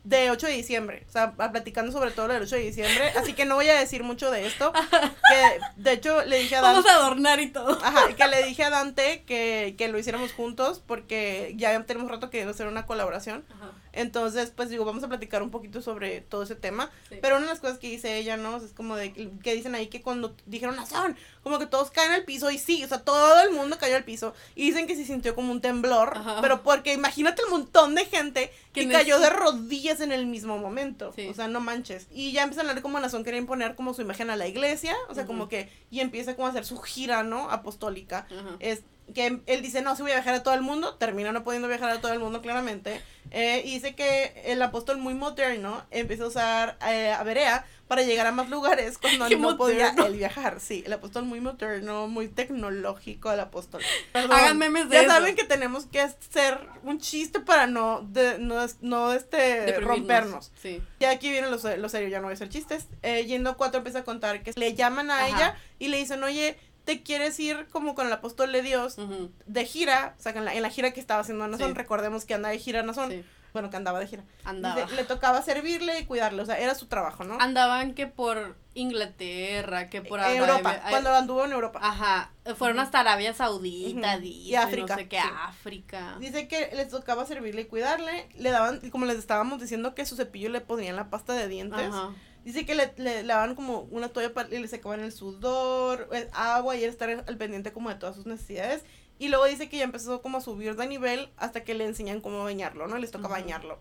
de 8 de diciembre, o sea, platicando sobre todo lo del 8 de diciembre, así que no voy a decir mucho de esto, que de hecho le dije a Vamos Dante, a adornar y todo. ajá, que le dije a Dante que, que lo hiciéramos juntos, porque ya tenemos rato que hacer una colaboración, Ajá. Entonces, pues digo, vamos a platicar un poquito sobre todo ese tema, Sí. pero una de las cosas que dice ella, ¿no? Es como de que, dicen ahí que cuando dijeron nación, como que todos caen al piso y sí, o sea, todo el mundo cayó al piso y dicen que se sintió como un temblor, Ajá. pero porque imagínate el montón de gente que cayó de rodillas en el mismo momento, Sí. o sea, no manches. Y ya empiezan a hablar como Nazón quería imponer como su imagen a la iglesia, o sea, como que y empieza como a hacer su gira, ¿no? Apostólica Ajá. es que él dice, no, sí voy a viajar a todo el mundo, termina no pudiendo viajar a todo el mundo claramente, eh, y dice que el apóstol muy moderno empieza a usar eh, a Berea para llegar a más lugares cuando Qué no podía él viajar, sí, el apóstol muy moderno, muy tecnológico el apóstol. Perdón, Hagan memes de ya eso. saben que tenemos que hacer un chiste para no, de, no, no este, rompernos. Sí. Ya aquí viene lo, lo serio, ya no voy a hacer chistes. Eh, yendo cuatro empieza a contar que le llaman a Ajá. ella y le dicen, oye, ¿te quieres ir como con el apóstol de Dios de gira? O sea, en la, en la gira que estaba haciendo Nazón, Sí. recordemos que andaba de gira Nazón. Sí. Bueno, que andaba de gira. Andaba. Le tocaba servirle y cuidarle, o sea, era su trabajo, ¿no? Andaban que por Inglaterra, que por En Arabia- Europa, ay, cuando anduvo en Europa. Ajá, fueron hasta Arabia Saudita, Ujú. dice, Y África, no sé qué, sí. África. Dice que les tocaba servirle y cuidarle. Le daban, como les estábamos diciendo, que su cepillo le ponían la pasta de dientes. Ajá. Dice que le, le daban como una toalla para, y le secaban el sudor, el agua y era estar al pendiente como de todas sus necesidades. Y luego dice que ya empezó como a subir de nivel hasta que le enseñan cómo bañarlo, ¿no? Les toca bañarlo.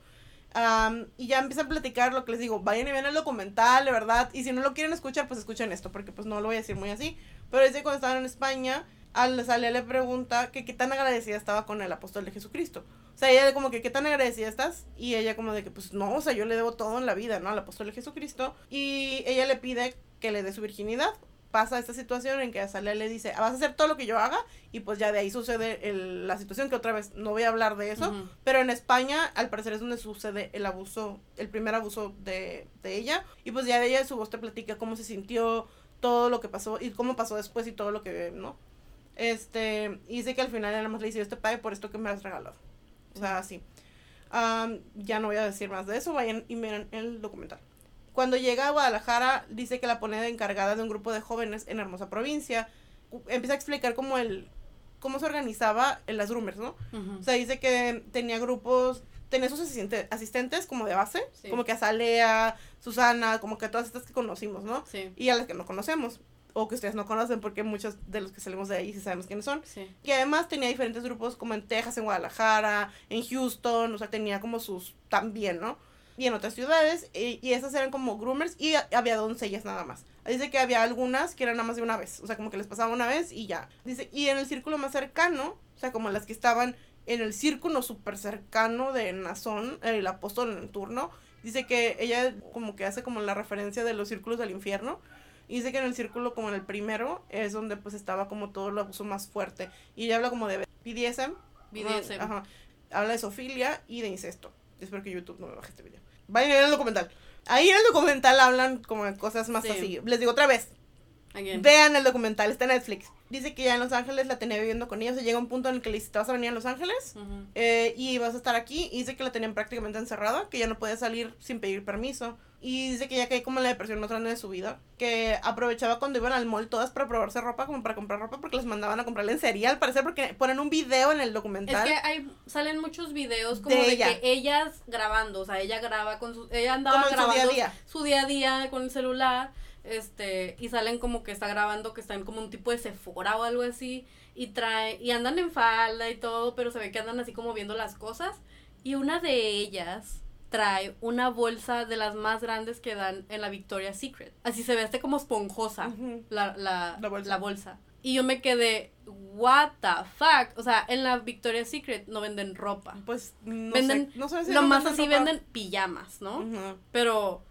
Am, y ya empiezan a platicar lo que les digo, vayan y vean el documental, de verdad. Y si no lo quieren escuchar, pues escuchen esto, porque pues no lo voy a decir muy así. Pero dice que cuando estaban en España, al sale le pregunta que qué tan agradecida estaba con el apóstol de Jesucristo. O sea, ella como que qué tan agradecida estás y ella como de que pues no, o sea, yo le debo todo en la vida, ¿no? Al apóstol Jesucristo y ella le pide que le dé su virginidad. Pasa esta situación en que Azalea le dice, vas a hacer todo lo que yo haga y pues ya de ahí sucede el- la situación que otra vez no voy a hablar de eso, pero en España al parecer es donde sucede el abuso, el primer abuso de, de ella y pues ya de ella su voz te platica cómo se sintió, todo lo que pasó y cómo pasó después y todo lo que, ¿no? Este, y dice que al final nada más le dice, yo te pague por esto que me has regalado. O sea, así. Am, ya no voy a decir más de eso, vayan y miren el documental. Cuando llega a Guadalajara, dice que la pone de encargada de un grupo de jóvenes en hermosa provincia. Empieza a explicar cómo el cómo se organizaba en las roomers, ¿no? O sea, dice que tenía grupos, tenía sus asistente- asistentes como de base, Sí. como que Azalea, Susana, como que todas estas que conocimos, ¿no? Sí, Y a las que no conocemos, o que ustedes no conocen, porque muchos de los que salimos de ahí sí sabemos quiénes son. sí. Que además tenía diferentes grupos como en Texas, en Guadalajara, en Houston, o sea, tenía como sus también, ¿no? Y en otras ciudades, y, y esas eran como groomers y a- había doncellas nada más. Dice que había algunas que eran nada más de una vez, o sea, como que les pasaba una vez y ya. Dice, y en el círculo más cercano, o sea, como las que estaban en el círculo súper cercano de Nazón, el apóstol en turno, dice que ella como que hace como la referencia de los círculos del infierno. Y dice que en el círculo, como en el primero, es donde pues estaba como todo el abuso más fuerte. Y ella habla como de BDSM. BDSM. Ajá. Habla de sofilia y de incesto. Espero que YouTube no me baje este video. Vayan a ver el documental. Ahí en el documental hablan como de cosas más Sí. así. Les digo otra vez, Again. vean el documental, está en Netflix. Dice que ya en Los Ángeles la tenía viviendo con ella. O sea, llega un punto en el que le dice, ¿te vas a venir a Los Ángeles? Eh, y vas a estar aquí. Y dice que la tenían prácticamente encerrada, que ya no podía salir sin pedir permiso. Y dice que ya caí como en la depresión más grande de su vida. Que aprovechaba cuando iban al mall todas para probarse ropa, como para comprar ropa, porque les mandaban a comprarle en serie, al parecer, porque ponen un video en el Es documental. que hay, salen muchos videos como De de, ella. que ellas grabando, o sea, ella graba con su, ella andaba en su grabando día a día. su día a día con el celular, este, y salen como que está grabando que están como un tipo de Sephora o algo así, y trae, y andan en falda y todo, pero se ve que andan así como viendo las cosas, y una de ellas trae una bolsa de las más grandes que dan en la Victoria's Secret. Así se ve este como esponjosa la, la, La bolsa. la bolsa. Y yo me quedé, what the fuck. O sea, en la Victoria's Secret no venden ropa. Pues no Venden- sé. No sé si Lo no más venden así ropa. venden pijamas, ¿no? Pero, o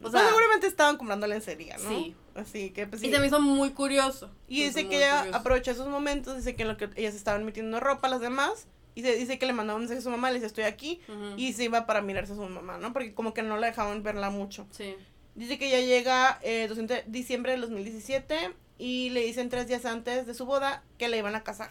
Pues sea, seguramente estaban comprando lencería, ¿no? Sí. Así que pues y se me hizo muy curioso. Y dice que ella curioso. aprovechó esos momentos, dice que en lo que ellas estaban metiendo ropa las demás, y se dice que le mandó un mensaje a su mamá, le dice estoy aquí, y se iba para mirarse a su mamá, ¿no? Porque como que no la dejaban verla mucho. Sí. Dice que ya llega eh, 200 de diciembre del 2017 y le dicen tres días antes de su boda que la iban a casar.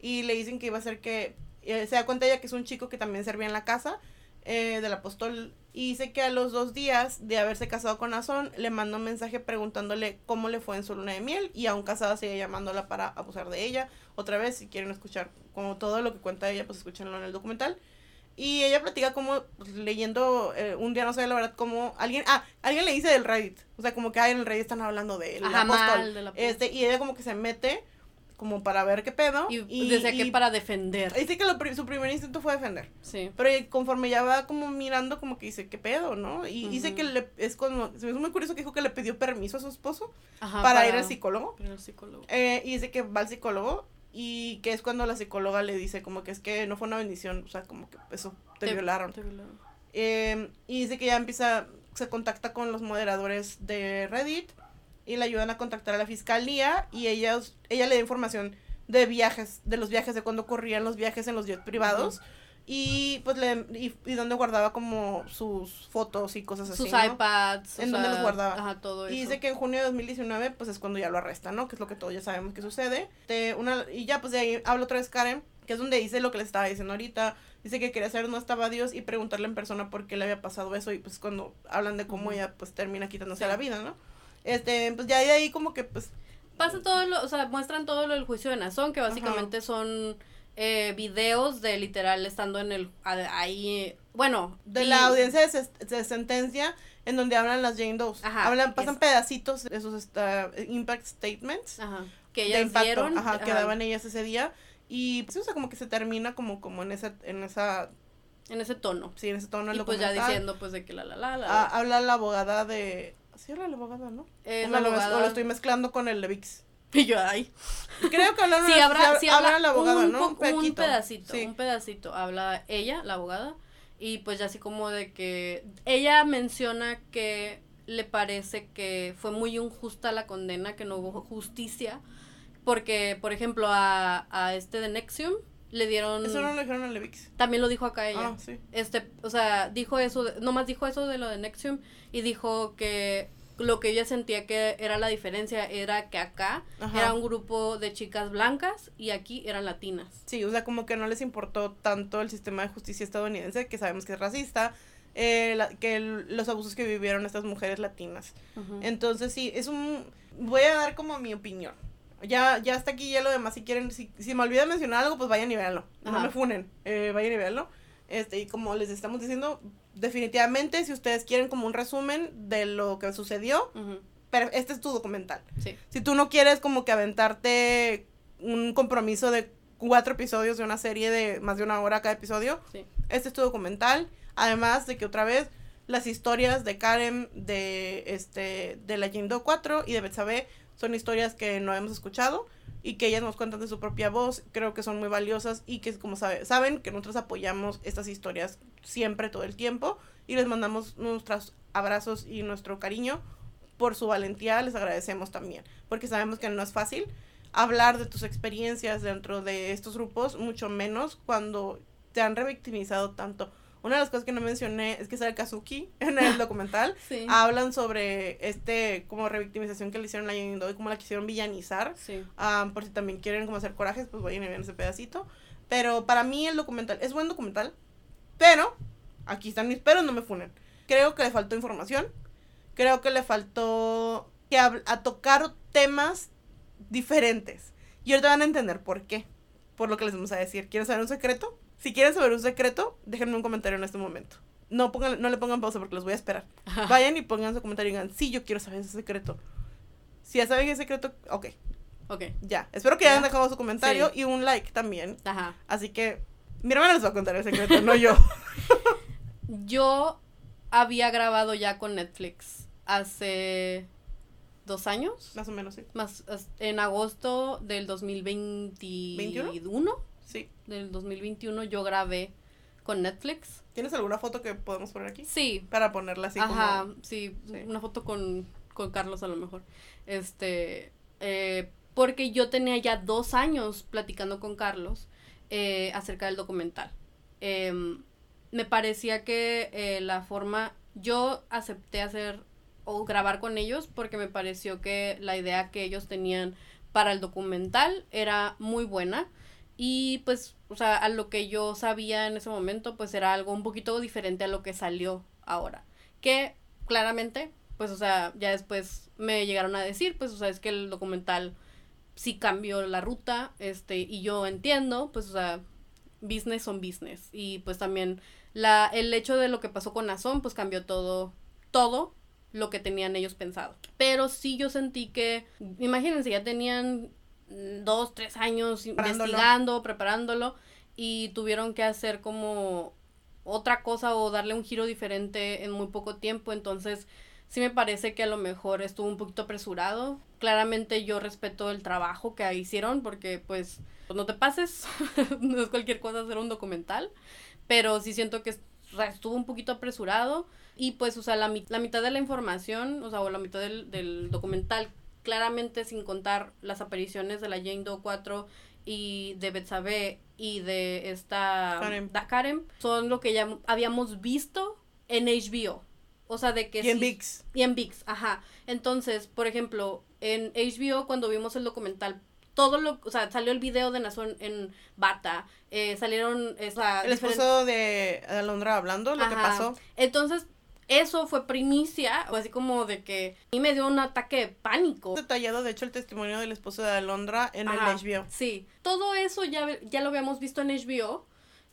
Y le dicen que iba a ser que, eh, se da cuenta ella que es un chico que también servía en la casa, eh, del apóstol y dice que a los dos días de haberse casado con Nazón, le mandó un mensaje preguntándole cómo le fue en su luna de miel. Y aún casada sigue llamándola para abusar de ella. Otra vez, si quieren escuchar como todo lo que cuenta ella, pues escúchenlo en el documental. Y ella platica como, pues, leyendo, eh, un día no sé la verdad, como alguien, ah, alguien le dice del Reddit. O sea, como que ahí en el Reddit están hablando de él. Ajá, mal del apóstol. Este, y ella como que se mete como para ver qué pedo. Y, desde que para defender. Dice que lo, su primer instinto fue defender. Sí. Pero conforme ya va como mirando, como que dice, ¿qué pedo, no? Y dice que le, es cuando, se me hizo muy curioso que dijo que le pidió permiso a su esposo Ajá, para, ir al psicólogo. para ir al psicólogo. Eh, y dice que va al psicólogo y que es cuando la psicóloga le dice como que es que no fue una bendición, o sea, como que eso, te, Te- violaron. Te violaron. Eh, y dice que ya empieza, se contacta con los moderadores de Reddit y le ayudan a contactar a la fiscalía y ellos, ella le da información de viajes, de los viajes, de cuando ocurrían los viajes en los jets privados. Y pues le, y, y donde guardaba como sus fotos y cosas así. Sus ¿no? iPads. ¿En dónde sea, los guardaba? Ajá, todo eso. Y dice que en junio de 2019, pues es cuando ya lo arrestan, ¿no? Que es lo que todos ya sabemos que sucede. De una, y ya, pues de ahí habla otra vez Karen, que es donde dice lo que le estaba diciendo ahorita. Dice que quería saber dónde estaba Dios y preguntarle en persona por qué le había pasado eso. Y pues cuando hablan de cómo ella pues termina quitándose Sí. la vida, ¿no? Este, pues ya de ahí como que pues Pasa todo lo, o sea, muestran todo lo del juicio de Nazón, que básicamente son eh, videos de literal estando en el, ahí, bueno. de y- la audiencia de, ses- de sentencia en donde hablan las Jane Does. Ajá, hablan, pasan es- pedacitos de esos esta, impact statements. Ajá, que de ellas impacto, dieron. ajá, que daban ellas ese día. Y pues, o sea, como que se termina como, como en esa, en esa, En ese tono. sí, en ese tono. Y pues ya diciendo pues de que la la la la. Ah, habla la abogada de, sí habla la abogada, ¿no? Eh, o, lo, abogada- o lo estoy mezclando con el de VIX. Y yo, ay. Creo que hablan Sí, habrá, sí habla la abogada, un, ¿no? Un, pedacito, Sí. un pedacito. Habla ella, la abogada, y pues ya así como de que ella menciona que le parece que fue muy injusta la condena, que no hubo justicia, porque, por ejemplo, a, a este de Nexium le dieron... Eso no lo dijeron en el de VIX. También lo dijo acá ella. Ah, sí. Este, o sea, dijo eso, de- nomás dijo eso de lo de Nexium y dijo que lo que ella sentía que era la diferencia era que acá Ajá. era un grupo de chicas blancas y aquí eran latinas. Sí, o sea, como que no les importó tanto el sistema de justicia estadounidense, que sabemos que es racista, eh, la- que el- los abusos que vivieron estas mujeres latinas. Entonces, sí, es un... Voy a dar como mi opinión. Ya, ya hasta aquí ya lo demás, si quieren, si, si me olvido mencionar algo, pues vayan y véanlo. No me funen, eh, vayan y véanlo. Este, y como les estamos diciendo, definitivamente, si ustedes quieren como un resumen de lo que sucedió, pero este es tu documental. Sí. Si tú no quieres como que aventarte un compromiso de cuatro episodios de una serie de más de una hora cada episodio, Sí. este es tu documental. Además de que otra vez las historias de Karen, de este, de la Jane Doe 4 y de Betsabe son historias que no hemos escuchado y que ellas nos cuentan de su propia voz. Creo que son muy valiosas y que como sabe, saben que nosotros apoyamos estas historias siempre, todo el tiempo y les mandamos nuestros abrazos y nuestro cariño por su valentía, les agradecemos también, porque sabemos que no es fácil hablar de tus experiencias dentro de estos grupos, mucho menos cuando te han revictimizado tanto. Una de las cosas que no mencioné es que sale Kazuki en el documental. Sí. Hablan sobre este como revictimización que le hicieron a Jane y cómo la quisieron villanizar. Sí. Ah, por si también quieren como hacer corajes, pues vayan y vean ese pedacito. Pero para mí el documental es buen documental, pero aquí están mis peros, no me funen. Creo que le faltó información. Creo que le faltó que a tocar temas diferentes. Y ahorita van a entender por qué. Por lo que les vamos a decir. ¿Quieren saber un secreto? Si quieren saber un secreto, déjenme un comentario en este momento. No, pongan, no le pongan pausa porque los voy a esperar. Vayan y pongan su comentario y digan, sí, yo quiero saber ese secreto. Si ya saben ese secreto, ok, Ok. ya. Espero que hayan Ya. dejado su comentario Sí. y un like también. Ajá. Así que mi hermana les va a contar el secreto, no yo. Yo había grabado ya con Netflix hace dos años. Más o menos, sí. Más en agosto del 2021. Sí. Del 2021 yo grabé con Netflix. ¿Tienes alguna foto que podemos poner aquí? Sí, Para ponerla así Ajá, como... sí, Sí. una foto con, con Carlos a lo mejor. Este, eh, porque yo tenía ya dos años platicando con Carlos eh, acerca del documental. Em, me parecía que eh, la forma, yo acepté hacer o grabar con ellos porque me pareció que la idea que ellos tenían para el documental era muy buena Y pues, o sea, a lo que yo sabía en ese momento, pues era algo un poquito diferente a lo que salió ahora. Que claramente, pues, o sea, ya después me llegaron a decir, pues, o sea, es que el documental sí cambió la ruta, este, y yo entiendo, pues, o sea, business son business. Y pues también la, el hecho de lo que pasó con Nazón, pues cambió todo, todo lo que tenían ellos pensado. Pero sí yo sentí que, imagínense, ya tenían dos, tres años investigando, preparándolo y tuvieron que hacer como otra cosa o darle un giro diferente en muy poco tiempo. Entonces, sí me parece que a lo mejor estuvo un poquito apresurado. Claramente yo respeto el trabajo que hicieron porque pues, pues no te pases, no es cualquier cosa hacer un documental, pero sí siento que estuvo un poquito apresurado y pues, o sea, la, la mitad de la información, o sea, o la mitad del, del documental claramente sin contar las apariciones de la Jane Doe 4 y de Betsabe y de esta Karen. son lo que ya habíamos visto en HBO. O sea, de que... Y en VIX. Y en VIX, ajá. Entonces, por ejemplo, en HBO cuando vimos el documental, todo lo, o sea, salió el video de Nazón en bata, eh, salieron esa... El esposo de Alondra hablando, lo que pasó. Entonces, eso fue primicia, o así como de que a mí me dio un ataque de pánico. Detallado, de hecho, el testimonio del esposo de Alondra en el HBO. Sí, todo eso ya, ya lo habíamos visto en HBO.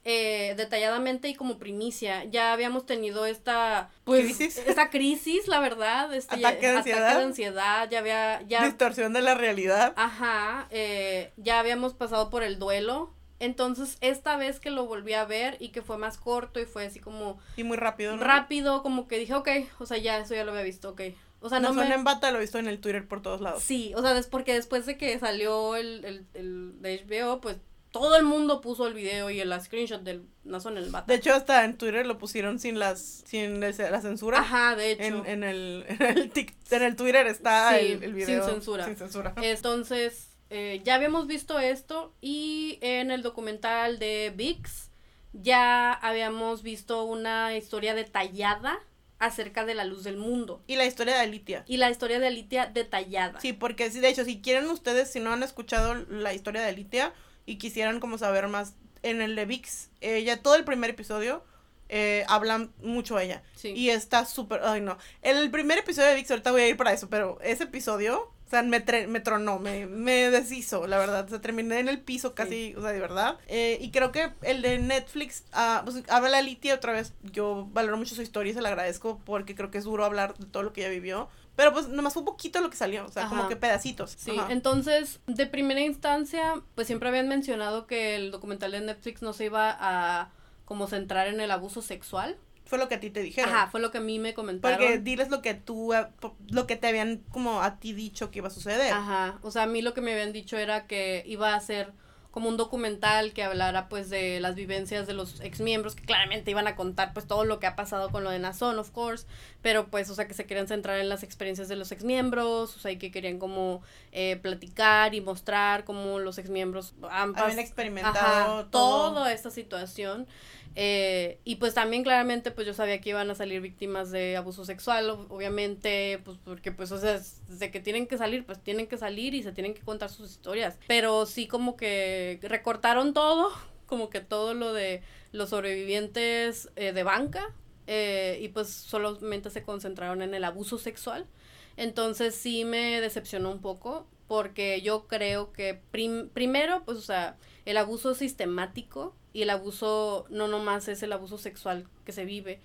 Eh, detalladamente y como primicia. Ya habíamos tenido esta pues crisis, esta crisis la verdad. Este, ataque de ansiedad. Ataque de ansiedad, ya había... Ya, Distorsión de la realidad. Ajá, eh, ya habíamos pasado por el duelo. Entonces, esta vez que lo volví a ver y que fue más corto y fue así como... Y muy rápido, ¿no? Rápido, como que dije, ok, o sea, ya, eso ya lo había visto, ok. O sea, no, no me... en bata lo he visto en el Twitter por todos lados. Sí, o sea, es porque después de que salió el, el, el de HBO, pues todo el mundo puso el video y el screenshot del Nazón en el bata. De hecho, hasta en Twitter lo pusieron sin las sin la censura. Ajá, de hecho. En, en el, en el, en el Twitter está el, el, video. Sin censura. Sin censura. Entonces, eh, ya habíamos visto esto y en el documental de VIX ya habíamos visto una historia detallada acerca de la luz del mundo. Y la historia de Alitia. Y la historia de Alitia detallada. Sí, porque de hecho, si quieren ustedes, si no han escuchado la historia de Alitia y quisieran como saber más, en el de VIX, eh, ya todo el primer episodio eh, hablan mucho ella. Sí. Y está súper, ay no. El primer episodio de VIX, ahorita voy a ir para eso, pero ese episodio o sea, me, me tronó, me, me deshizo, la verdad. O sea, terminé en el piso casi, o sea, de verdad. Eh, y creo que el de Netflix, uh, pues habla Litia otra vez. Yo valoro mucho su historia y se la agradezco porque creo que es duro hablar de todo lo que ella vivió. Pero pues nomás fue un poquito lo que salió, o sea, como que pedacitos. Sí, entonces, de primera instancia, pues siempre habían mencionado que el documental de Netflix no se iba a como centrar en el abuso sexual. Fue lo que a ti te dijeron. Ajá, fue lo que a mí me comentaron. Porque diles lo que tú, eh, lo que te habían como a ti dicho que iba a suceder. Ajá, o sea, a mí lo que me habían dicho era que iba a ser como un documental que hablara pues de las vivencias de los exmiembros, que claramente iban a contar pues todo lo que ha pasado con lo de Nazón, of course, pero pues, o sea, que se querían centrar en las experiencias de los exmiembros, o sea, y que querían como eh, platicar y mostrar cómo los exmiembros han habían experimentado todo. toda esta situación. Eh, y pues también claramente pues yo sabía que iban a salir víctimas de abuso sexual, obviamente, pues porque pues o sea, de que tienen que salir, pues tienen que salir y se tienen que contar sus historias. Pero sí como que recortaron todo, como que todo lo de los sobrevivientes eh, de banca eh, y pues solamente se concentraron en el abuso sexual. Entonces sí me decepcionó un poco porque yo creo que primero pues o sea, el abuso sistemático y el abuso no nomás es el abuso sexual que se vive.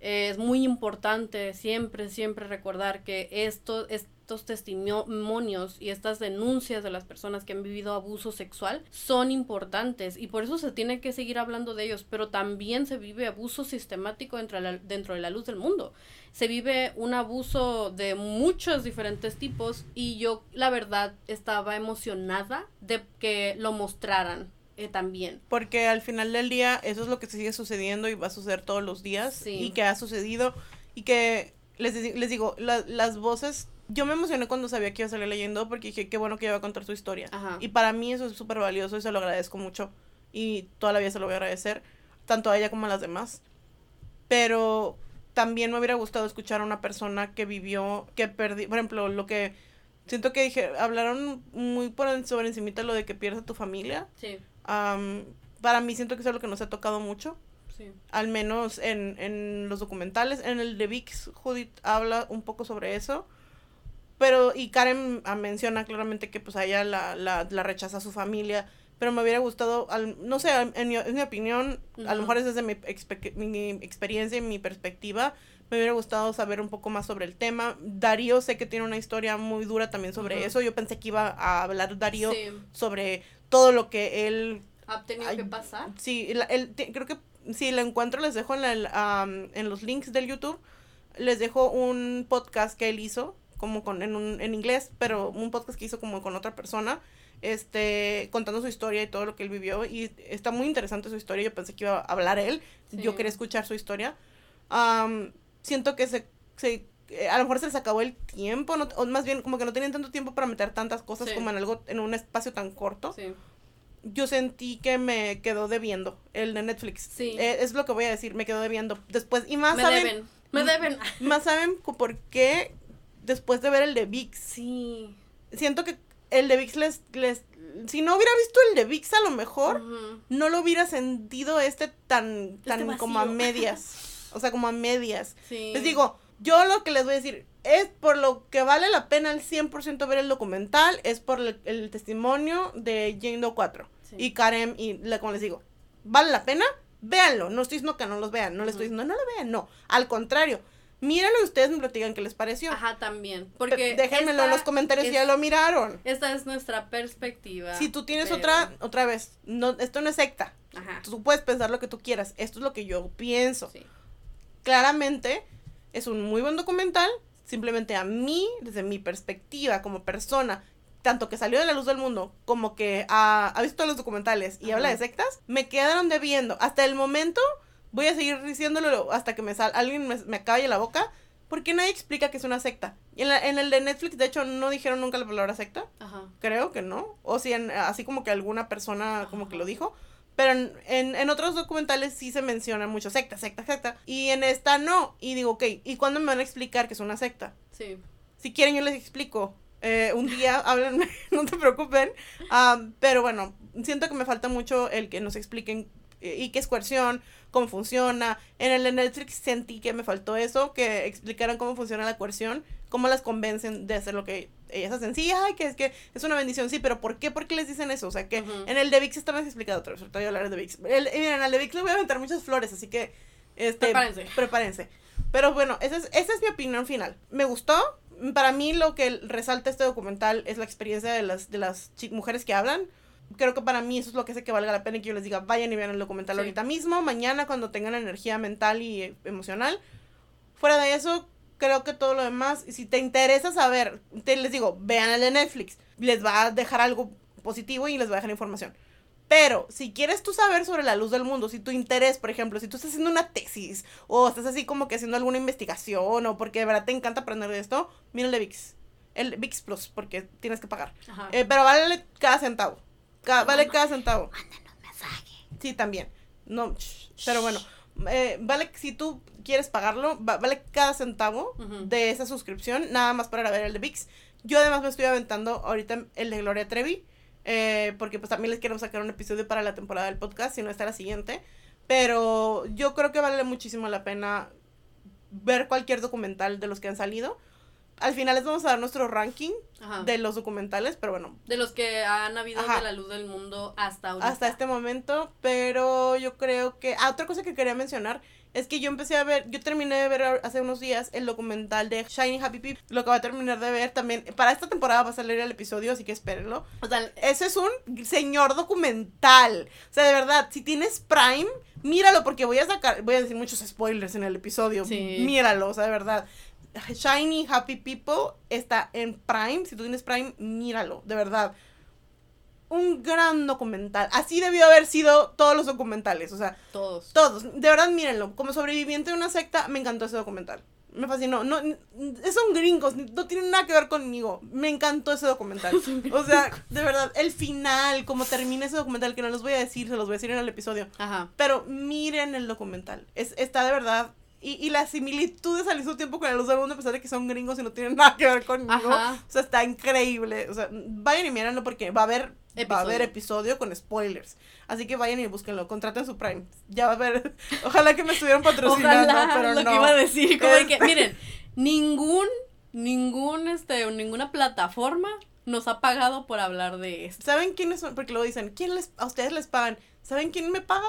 es muy importante siempre, siempre recordar que esto, estos testimonios y estas denuncias de las personas que han vivido abuso sexual son importantes y por eso se tiene que seguir hablando de ellos, pero también se vive abuso sistemático dentro de la, dentro de la luz del mundo. Se vive un abuso de muchos diferentes tipos y yo la verdad estaba emocionada de que lo mostraran eh, también. Porque al final del día eso es lo que sigue sucediendo y va a suceder todos los días y que ha sucedido y que les, les digo, las voces, yo me emocioné cuando sabía que iba a salir leyendo porque dije, qué bueno que iba a contar su historia. Y para mí eso es súper valioso y se lo agradezco mucho y toda la vida se lo voy a agradecer, tanto a ella como a las demás. Pero también me hubiera gustado escuchar a una persona que vivió, que perdió, por ejemplo, lo que siento que dije, hablaron muy por sobre encimita lo de que pierdes a tu familia. Sí Am, para mí siento que es algo que nos ha tocado mucho, Sí. al menos en, en los documentales. En el de VIX, Judith habla un poco sobre eso. Pero, y Karen ah, menciona claramente que pues a ella la, la, la rechaza su familia. Pero me hubiera gustado, al- no sé, en mi, en mi opinión, a lo mejor es desde mi, expe- mi experiencia y mi perspectiva, me hubiera gustado saber un poco más sobre el tema. Darío sé que tiene una historia muy dura también sobre eso. Yo pensé que iba a hablar Darío Sí. sobre todo lo que él Ha tenido Ay, que pasar. Sí, el- creo que si la encuentro les dejo en, la- am, en los links del YouTube, les dejo un podcast que él hizo, como con, en, un, en inglés, pero un podcast que hizo como con otra persona, este, contando su historia y todo lo que él vivió, y está muy interesante su historia, yo pensé que iba a hablar él, yo quería escuchar su historia. Siento que se, se eh, a lo mejor se les acabó el tiempo, no- o más bien como que no tenían tanto tiempo para meter tantas cosas Sí. como en algo, en un espacio tan corto Sí. yo sentí que me quedó debiendo el de Netflix. Sí. Eh, es lo que voy a decir, me quedó debiendo. Después, y más Me saben, deben. Me deben. más saben por qué después de ver el de VIX. Sí. Siento que el de VIX les, les, si no hubiera visto el de VIX a lo mejor, no lo hubiera sentido este tan, tan Este como a medias. O sea, como a medias. Sí. Les digo, yo lo que les voy a decir es por lo que vale la pena el 100% ver el documental, es por el, el testimonio de Jane Doe 4 Sí. y Karen y la, como les digo, vale la pena, véanlo, no estoy diciendo que no los vean, no les estoy diciendo no lo vean, no, al contrario, mírenlo y ustedes me platican qué les pareció. Ajá, también. Porque. Déjenmelo en los comentarios si ya lo miraron. Esta es nuestra perspectiva. Si tú tienes pero- otra, otra vez, no, esto no es secta. Ajá. Tú puedes pensar lo que tú quieras. Esto es lo que yo pienso. Sí. claramente es un muy buen documental. Simplemente a mí, desde mi perspectiva como persona, tanto que salió de la luz del mundo como que ha, ha visto todos los documentales y Ajá. habla de sectas, me quedaron debiendo. Hasta el momento voy a seguir diciéndolo hasta que me sal, alguien me, me acabe la boca. Porque nadie explica que es una secta. Y en, la- en el de Netflix, de hecho, no dijeron nunca la palabra secta. Ajá. Creo que no. O si en- así como que alguna persona como que lo dijo. Pero en, en, en otros documentales sí se menciona mucho secta, secta, secta. Y en esta no. Y digo, ok, ¿y cuándo me van a explicar que es una secta? Sí. Si quieren yo les explico. Eh, un día, háblenme, no te preocupen. Am, pero bueno, siento que me falta mucho el que nos expliquen eh, y qué es coerción, cómo funciona. En el de Netflix sentí que me faltó eso, que explicaran cómo funciona la coerción, cómo las convencen de hacer lo que ellas hacen. Sí, ay, que es que es una bendición, sí, pero ¿por qué? ¿Por qué les dicen eso? O sea, que Ujú. en el de VIX está más explicado otra vez, voy a hablar de VIX. El, miren, al de VIX le voy a aventar muchas flores, así que, este, Prepárense. prepárense. Pero bueno, esa es, esa es mi opinión final. Me gustó. Para mí lo que resalta este documental es la experiencia de las, de las mujeres que hablan. Creo que para mí eso es lo que hace que valga la pena y que yo les diga, vayan y vean el documental Sí. ahorita mismo, mañana cuando tengan energía mental y eh, emocional. Fuera de eso, creo que todo lo demás, si te interesa saber, te les digo, vean el de Netflix, les va a dejar algo positivo y les va a dejar información. Pero si quieres tú saber sobre la luz del mundo, si tu interés, por ejemplo, si tú estás haciendo una tesis o estás así como que haciendo alguna investigación o porque de verdad te encanta aprender de esto, mira el de VIX. El VIX Plus, porque tienes que pagar. Eh, pero vale cada centavo. Ca- vale cada centavo. Sí, también. No, pero bueno, eh, vale, si tú quieres pagarlo, va- vale cada centavo de esa suscripción, nada más para ver el de VIX. Yo además me estoy aventando ahorita el de Gloria Trevi, eh, porque pues también les quiero sacar un episodio para la temporada del podcast, si no está la siguiente. Pero yo creo que vale muchísimo la pena ver cualquier documental de los que han salido. Al final les vamos a dar nuestro ranking Ajá. de los documentales, pero bueno, De los que han habido Ajá. de la luz del mundo hasta ahorita. hasta este momento, pero yo creo que... Ah, otra cosa que quería mencionar es que yo empecé a ver, yo terminé de ver hace unos días el documental de Shiny Happy People, lo que va a terminar de ver también, para esta temporada va a salir el episodio, así que espérenlo. O sea, ese es un señor documental. O sea, de verdad, si tienes Prime, míralo porque voy a sacar, voy a decir muchos spoilers en el episodio. Sí. Míralo, o sea, de verdad. Shiny Happy People está en Prime, si tú tienes Prime, míralo, de verdad un gran documental. Así debió haber sido todos los documentales. O sea, Todos. todos. De verdad, mírenlo. Como sobreviviente de una secta, me encantó ese documental. Me fascinó. No, son gringos, no tienen nada que ver conmigo. Me encantó ese documental. O sea, de verdad, el final, como termina ese documental, que no les voy a decir, se los voy a decir en el episodio. Ajá. Pero miren el documental. Es, está de verdad y, y las similitudes al mismo tiempo con la luz del mundo, a pesar de que son gringos y no tienen nada que ver conmigo. Ajá. O sea, está increíble. O sea, vayan y mírenlo porque va a haber, va a Episodio. haber episodio con spoilers. Así que vayan y búsquenlo, contraten su Prime. Ya va a haber, ojalá que me estuvieran patrocinando, Ojalá, pero lo no. que iba a decir, como de que, Este- miren, ningún, ningún, este, ninguna plataforma nos ha pagado por hablar de esto. ¿Saben quiénes son? Porque lo dicen, ¿quién les, a ustedes les pagan? ¿Saben quién me paga?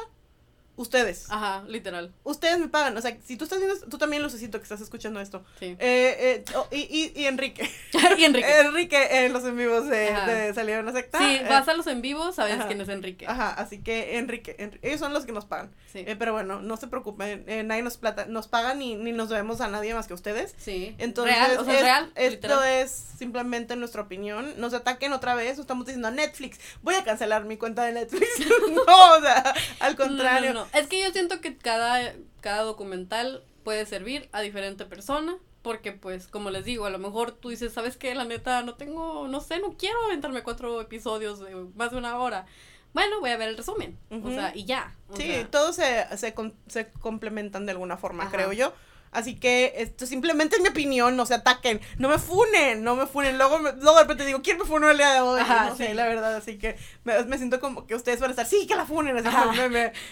Ustedes. Ajá, literal, Ustedes me pagan. O sea, si tú estás viendo, tú también, Lucecito, que estás escuchando esto. sí. Eh, eh, oh, y, y, y Enrique. y Enrique. Enrique en los en vivos de, de Salir a secta. Sí, Eh, vas a los en vivo, sabes ajá. quién es Enrique. Ajá, así que Enrique, Enri- ellos son los que nos pagan. Sí. Eh, pero bueno, no se preocupen, eh, nadie nos plata, nos paga ni, ni nos debemos a nadie más que a ustedes. Sí. Entonces, real, o sea, es real, esto literal. es simplemente nuestra opinión. Nos ataquen otra vez, estamos diciendo Netflix. Voy a cancelar mi cuenta de Netflix. no, o sea, al contrario. No, no, no. Es que yo siento que cada, cada documental puede servir a diferente persona. Porque, pues, como les digo, a lo mejor tú dices, ¿sabes qué? La neta, no tengo, no sé, no quiero aventarme cuatro episodios de más de una hora. Bueno, voy a ver el resumen. O sea, y ya. o Sí, sea, todos se, se, se complementan de alguna forma, Ajá. creo yo. Así que esto simplemente es mi opinión, no se ataquen, no me funen, no me funen. Luego, me- luego de repente digo, ¿quién me funó el día de hoy? Ajá, no sé, la verdad, así que me, me siento como que ustedes van a estar, sí, que la funen, así Ajá.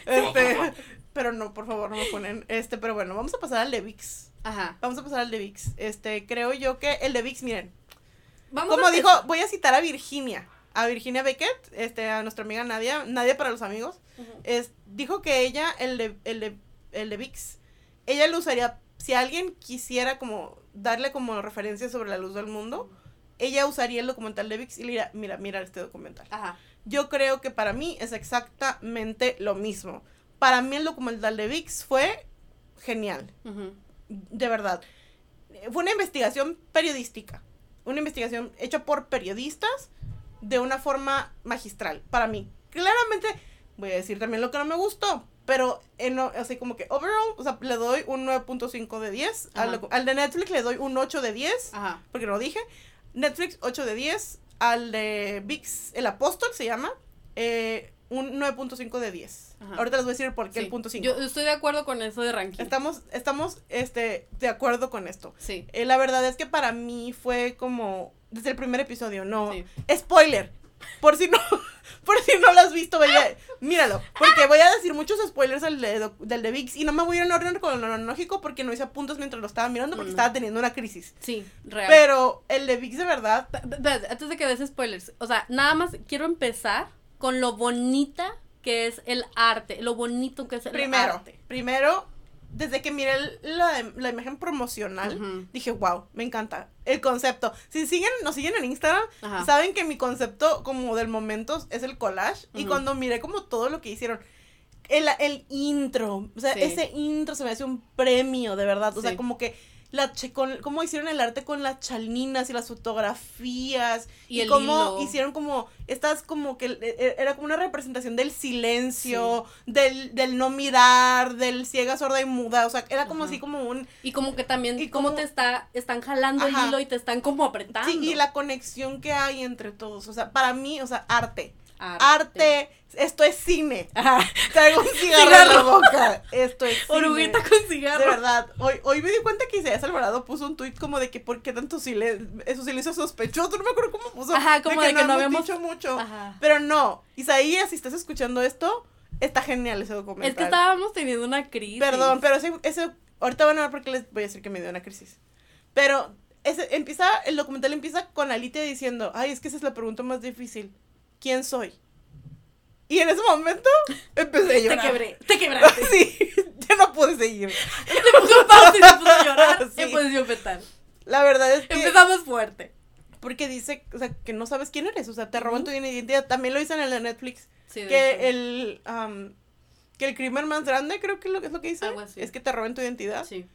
Este, pero no, por favor, no me funen. Este, pero bueno, vamos a pasar al de VIX. Ajá. Vamos a pasar al de VIX. Este, creo yo que el de VIX, miren, Vamos como a dijo, voy a citar a Virginia, a Virginia Beckett, este, a nuestra amiga Nadia, Nadia para los amigos es, dijo que ella, el de, el de, el de VIX, ella lo usaría, si alguien quisiera como darle como referencia sobre la luz del mundo, ella usaría el documental de VIX y le diría, mira, mira este documental. Ajá. Yo creo que para mí es exactamente lo mismo. Para mí el documental de VIX fue genial, de verdad. Fue una investigación periodística, una investigación hecha por periodistas de una forma magistral, para mí. Claramente, voy a decir también lo que no me gustó, pero en, así como que overall, o sea, le doy un 9.5 de 10. Al, al de Netflix le doy un 8 de 10, Ajá. porque lo dije. Netflix 8 de 10. Al de VIX, el apóstol se llama, eh, un 9.5 de 10. Ajá. Ahorita les voy a decir por qué Sí. el punto 5. Yo estoy de acuerdo con eso de ranking. Estamos, estamos este, de acuerdo con esto. Sí. Eh, la verdad es que para mí fue como desde el primer episodio, no. Sí. Spoiler. Por si no, por si no lo has visto, vaya, míralo. Porque voy a decir muchos spoilers del de, del de VIX y no me voy a ir en orden cronológico porque no hice apuntes mientras lo estaba mirando porque Mm. estaba teniendo una crisis. Sí, real. Pero el de VIX de verdad, antes de que des spoilers, o sea, nada más quiero empezar con lo bonita que es el arte, lo bonito que es el primero, arte. primero, desde que miré la, la imagen promocional, dije, wow, me encanta el concepto. Si siguen, nos siguen en Instagram, Ajá. saben que mi concepto como del momento es el collage. Y cuando miré como todo lo que hicieron, el, el intro, o sea, Sí. ese intro se me hace un premio, de verdad. O sea, como que la che- con, cómo hicieron el arte con las chalninas y las fotografías Y y, el cómo hilo. hicieron como estas como que e- e- era como una representación del silencio, del, del no mirar, del ciega, sorda y muda, o sea, era como Ajá. así como un Y como que también, Y como como- te está, están jalando Ajá. el hilo y te están como apretando. sí, y la conexión que hay entre todos, o sea, para mí, o sea, arte. arte. Arte, esto es cine. Ajá. Traigo un cigarro, en la boca. Esto es cine. Oruguita con cigarro. De verdad, hoy, hoy me di cuenta que Isaías Alvarado puso un tuit como de que por qué tanto silencio, esos silencios sospechosos, no me acuerdo cómo puso. Ajá, como de que no hemos habíamos- dicho mucho. Ajá. Pero no, Isaías, si estás escuchando esto, está genial ese documental. Es que estábamos teniendo una crisis. Perdón, pero ese, ese, ahorita van a ver por qué les voy a decir que me dio una crisis. Pero ese, empieza, el documental empieza con Alicia diciendo, ay, es que esa es la pregunta más difícil. ¿Quién soy? Y en ese momento empecé a Te llorar. quebré, te quebraste. Sí, ya no pude seguir. Le puso pausa y se puso a llorar Sí. en posición fetal. La verdad es que Empezamos fuerte. porque dice, o sea, que no sabes quién eres, o sea, te roban tu identidad. También lo dicen en el de Netflix, Sí, que el am, que el crimen más grande, creo que es lo, es lo que dice, Algo así. es que te roben tu identidad. Sí.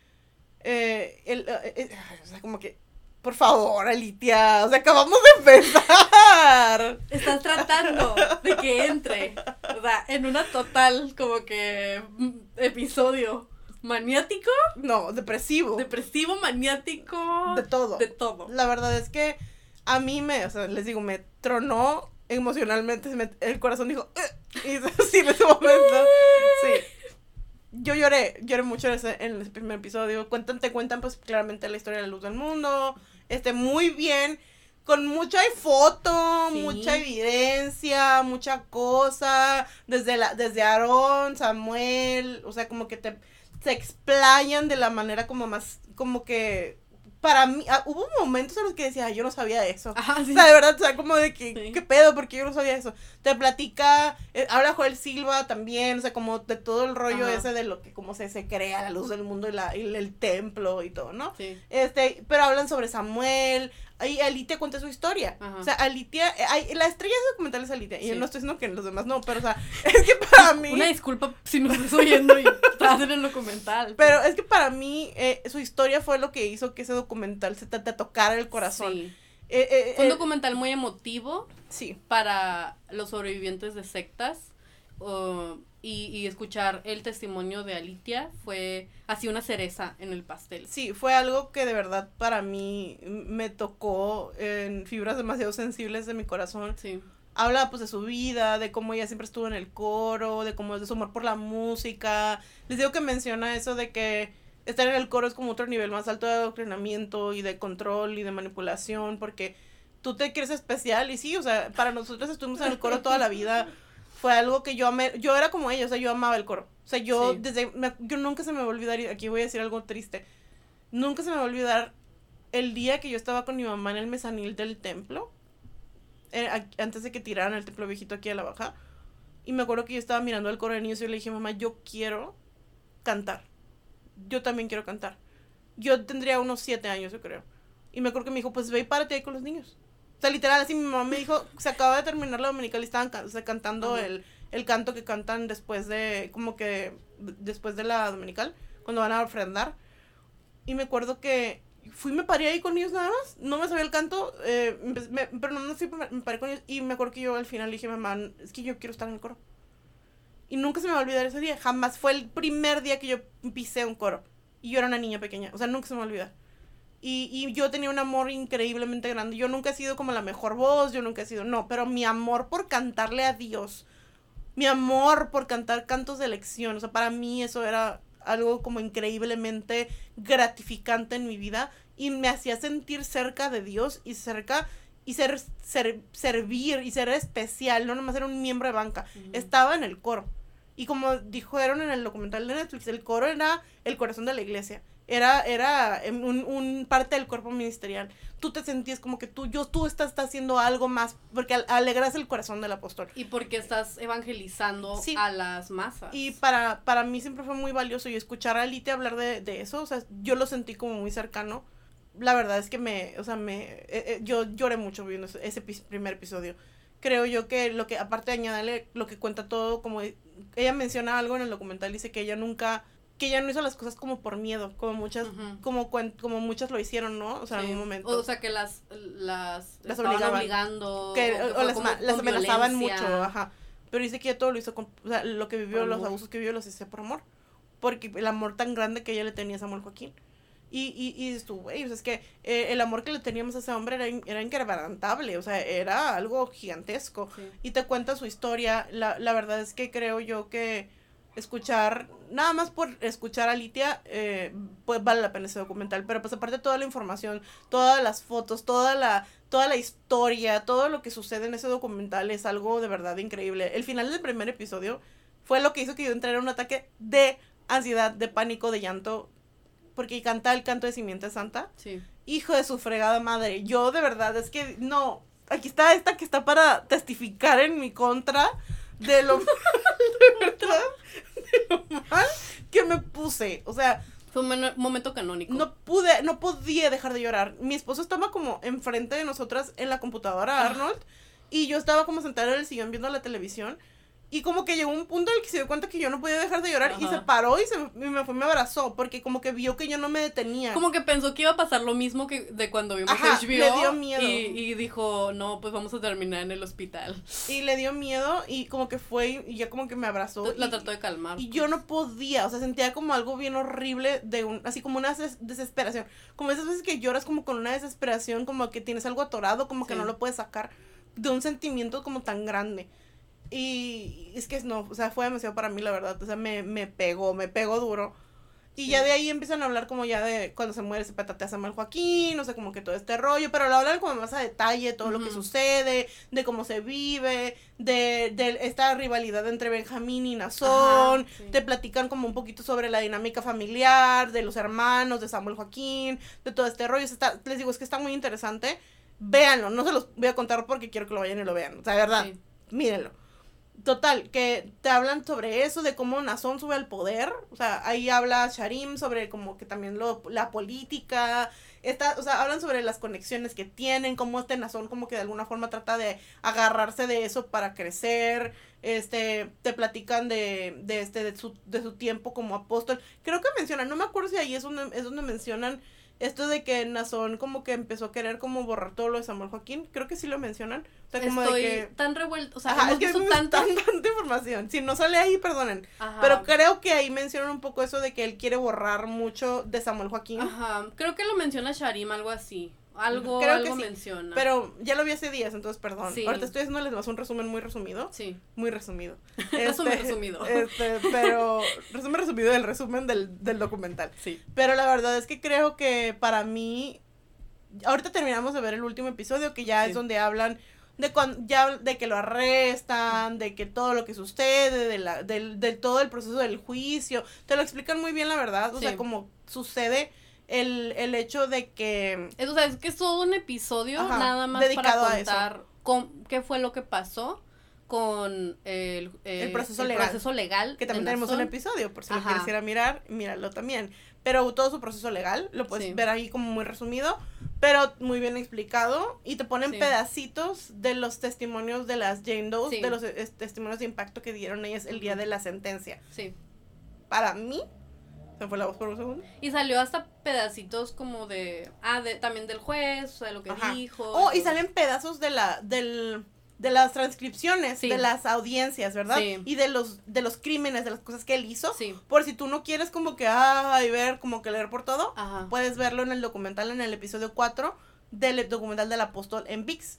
Eh, el, eh, eh, o sea, como que, por favor, Alitia, o sea, acabamos de empezar. Estás tratando de que entre, o sea, en una total como que mm, episodio maniático, No, depresivo. depresivo, maniático, De todo. de todo. La verdad es que a mí me, o sea, les digo, me tronó emocionalmente, me- el corazón dijo, "Ugh", y sí, en ese momento, sí. Yo lloré lloré, mucho en ese, en ese primer episodio. Cuentan, te cuentan pues claramente la historia de la luz del mundo, este, muy bien, con mucha foto, Sí. mucha evidencia, mucha cosa, desde la, desde Aarón, Samuel, o sea, como que te, se explayan de la manera como más, como que, para mí, ah, hubo momentos en los que decía, "Ay, yo no sabía eso. Ajá, sí. O sea, de verdad, o sea, como de que, Sí. ¿qué pedo? Porque yo no sabía eso. Te platica, eh, habla Joel Silva también, o sea, como de todo el rollo Ajá. ese de lo que, cómo se, se crea la luz del mundo y, la, y el templo y todo, ¿no? Sí. Este, pero hablan sobre Samuel, ahí Alitia cuenta su historia. Ajá. O sea, Alitia, hay- la estrella de ese documental es Alitia. Y yo no estoy diciendo que los demás no, pero o sea, es que para mí... Una disculpa si nos estás oyendo y estás en el documental. Pero es que para mí eh, su historia fue lo que hizo que ese documental se te, te tocara el corazón. Sí. Eh, eh, Fue un documental muy emotivo sí. para los sobrevivientes de sectas. o- y, y escuchar el testimonio de Alitia fue así una cereza en el pastel. Sí, fue algo que de verdad para mí me tocó en fibras demasiado sensibles de mi corazón. Sí. Habla pues de su vida, de cómo ella siempre estuvo en el coro, de cómo de su amor por la música. Les digo que menciona eso de que estar en el coro es como otro nivel más alto de adoctrinamiento y de control y de manipulación, porque tú te crees especial y sí, o sea, para nosotros estuvimos en el coro toda la vida. Fue algo que yo amé, yo era como ella, o sea, yo amaba el coro. O sea, yo Sí. desde, me- yo nunca se me va a olvidar, y aquí voy a decir algo triste, nunca se me va a olvidar el día que yo estaba con mi mamá en el mezanil del templo, eh, a- antes de que tiraran el templo viejito aquí a la baja, y me acuerdo que yo estaba mirando al coro de niños y yo le dije, mamá, yo quiero cantar. Yo también quiero cantar. Yo tendría unos siete años, yo creo. Y me acuerdo que me dijo, pues ve y párate ahí con los niños. O sea, literal, así mi mamá me dijo, se acaba de terminar la dominical y estaban o sea, cantando Ajá. el, el canto que cantan después de, como que, después de la dominical, cuando van a ofrendar. Y me acuerdo que fui y me paré ahí con ellos nada más. No me sabía el canto, eh, me- pero no, no me me paré con ellos. Y me acuerdo que yo al final dije, mamá, es que yo quiero estar en el coro. Y nunca se me va a olvidar ese día. Jamás fue el primer día que yo pisé un coro. Y yo era una niña pequeña. O sea, nunca se me va a olvidar. Y, y yo tenía un amor increíblemente grande. Yo nunca he sido como la mejor voz, yo nunca he sido, no, pero mi amor por cantarle a Dios, mi amor por cantar cantos de elección, o sea, para mí eso era algo como increíblemente gratificante en mi vida y me hacía sentir cerca de Dios y cerca y ser, ser- servir y ser especial, no nomás era un miembro de banca, estaba en el coro. Y como dijeron en el documental de Netflix, el coro era el corazón de la iglesia. Era, era un, un parte del cuerpo ministerial. Tú te sentías como que tú, yo, tú estás, estás haciendo algo más, porque al- alegras el corazón del apóstol. Y porque estás evangelizando Sí. a las masas. Y para, para mí siempre fue muy valioso y escuchar a Alite hablar de, de eso, o sea, yo lo sentí como muy cercano. La verdad es que me, o sea, me, eh, eh, yo lloré mucho viendo ese, ese primer episodio. Creo yo que lo que, aparte de añadirle lo que cuenta todo, como ella menciona algo en el documental, dice que ella nunca, que ella no hizo las cosas como por miedo, como muchas, como, cuen- como muchas lo hicieron, ¿no? O sea, en algún momento. O sea, que las, las, Las obligaban. obligando. que, o que o fue las, como amenazaban violencia. mucho, ajá. Pero dice que ella todo lo hizo con, o sea, lo que vivió, Por los amor. abusos que vivió los hizo por amor. Porque el amor tan grande que ella le tenía a Samuel Joaquín. Y, y, y dices tú, güey, o sea, es que eh, el amor que le teníamos a ese hombre era, in- era inquebrantable, o sea, era algo gigantesco. Sí. Y te cuenta su historia, la, la verdad es que creo yo que escuchar, nada más por escuchar a Litia, eh, pues vale la pena ese documental, pero pues aparte toda la información, todas las fotos, toda la, toda la historia, todo lo que sucede en ese documental es algo de verdad increíble. El final del primer episodio fue lo que hizo que yo entrara en un ataque de ansiedad, de pánico, de llanto, porque canta el canto de Simiente Santa. Sí. Hijo de su fregada madre. Yo de verdad es que no. Aquí está esta que está para testificar en mi contra de lo de verdad, de lo mal que me puse. O sea, Fue un men- momento canónico. no pude, no podía dejar de llorar. Mi esposo estaba como enfrente de nosotras en la computadora, Ah. Arnold, y yo estaba como sentada en el sillón viendo la televisión. Y como que llegó un punto en el que se dio cuenta que yo no podía dejar de llorar y se paró y, se, y me fue y me abrazó porque como que vio que yo no me detenía. Como que pensó que iba a pasar lo mismo que de cuando vimos Ajá, HBO. le dio miedo. Y, y dijo, no, pues vamos a terminar en el hospital. Y le dio miedo y como que fue y- ya como que me abrazó. La y, trató de calmar. y yo no podía, o sea, sentía como algo bien horrible de un, así como una des- desesperación. Como esas veces que lloras como con una desesperación, como que tienes algo atorado, como que no lo puedes sacar, de un sentimiento como tan grande. Y es que no, o sea, fue demasiado para mí, la verdad. O sea, me, me pegó, me pegó duro. Y ya de ahí empiezan a hablar como ya de cuando se muere, se petatea Samuel Joaquín, no sé, como que todo este rollo, pero lo hablan como más a detalle, todo lo que sucede, de cómo se vive, de, de esta rivalidad entre Benjamín y Nazón, te platican como un poquito sobre la dinámica familiar, de los hermanos, de Samuel Joaquín, de todo este rollo. Está, les digo, es que está muy interesante. Véanlo, no se los voy a contar porque quiero que lo vayan y lo vean. O sea, de verdad, mírenlo. Total, que te hablan sobre eso, de cómo Nazón sube al poder. O sea, ahí habla Sharim sobre como que también lo, la política. Está, o sea, hablan sobre las conexiones que tienen, cómo este Nazón como que de alguna forma trata de agarrarse de eso para crecer. Este, te platican de, de este, de su, de su tiempo como apóstol. Creo que mencionan, no me acuerdo si ahí es donde, es donde mencionan esto de que Nazón como que empezó a querer como borrar todo lo de Samuel Joaquín, creo que sí lo mencionan. O sea, como Estoy de que tan revuelto, o sea, Ajá, hemos es que visto tanto- tanta, tanta información. Si no sale ahí, perdonen. Ajá. Pero creo que ahí mencionan un poco eso de que él quiere borrar mucho de Samuel Joaquín. Ajá, creo que lo menciona Sharim, algo así. Algo, Creo que algo sí, menciona. Pero ya lo vi hace días, entonces perdón. Sí. Ahorita estoy haciéndoles más un resumen muy resumido. Sí. Muy resumido. Resumen Este, resumido. Este, pero resumen resumido del resumen del, del documental. Sí. Pero la verdad es que creo que para mí, ahorita terminamos de ver el último episodio que ya Sí. es donde hablan de cuando ya de que lo arrestan, de que todo lo que sucede, de la, del, del todo el proceso del juicio, te lo explican muy bien la verdad, o Sí. sea, como sucede el, el hecho de que Es, o sea, es que es todo un episodio Ajá, nada más dedicado a para eso. contar cómo- qué fue lo que pasó con el, eh, El proceso legal. proceso legal que también tenemos un episodio, por si lo Ajá. quieres ir a mirar, míralo también. Pero todo su proceso legal lo puedes Sí. ver ahí como muy resumido, pero muy bien explicado. Y te ponen Sí. pedacitos de los testimonios de las Jane Doe, Sí. de los eh, testimonios de impacto que dieron ellas el día de la sentencia. Sí. Para mí, se fue la voz por un segundo. Y salió hasta pedacitos como de. Ah, de, también del juez, o sea, de lo que Ajá. dijo. Oh, y salen pedazos de la, del, de las transcripciones, Sí. de las audiencias, ¿verdad? Sí. Y de los, de los crímenes, de las cosas que él hizo. Sí. Por si tú no quieres como que, ay, ver, como que leer por todo, Ajá. puedes verlo en el documental, en el episodio 4 del documental del apóstol en VIX.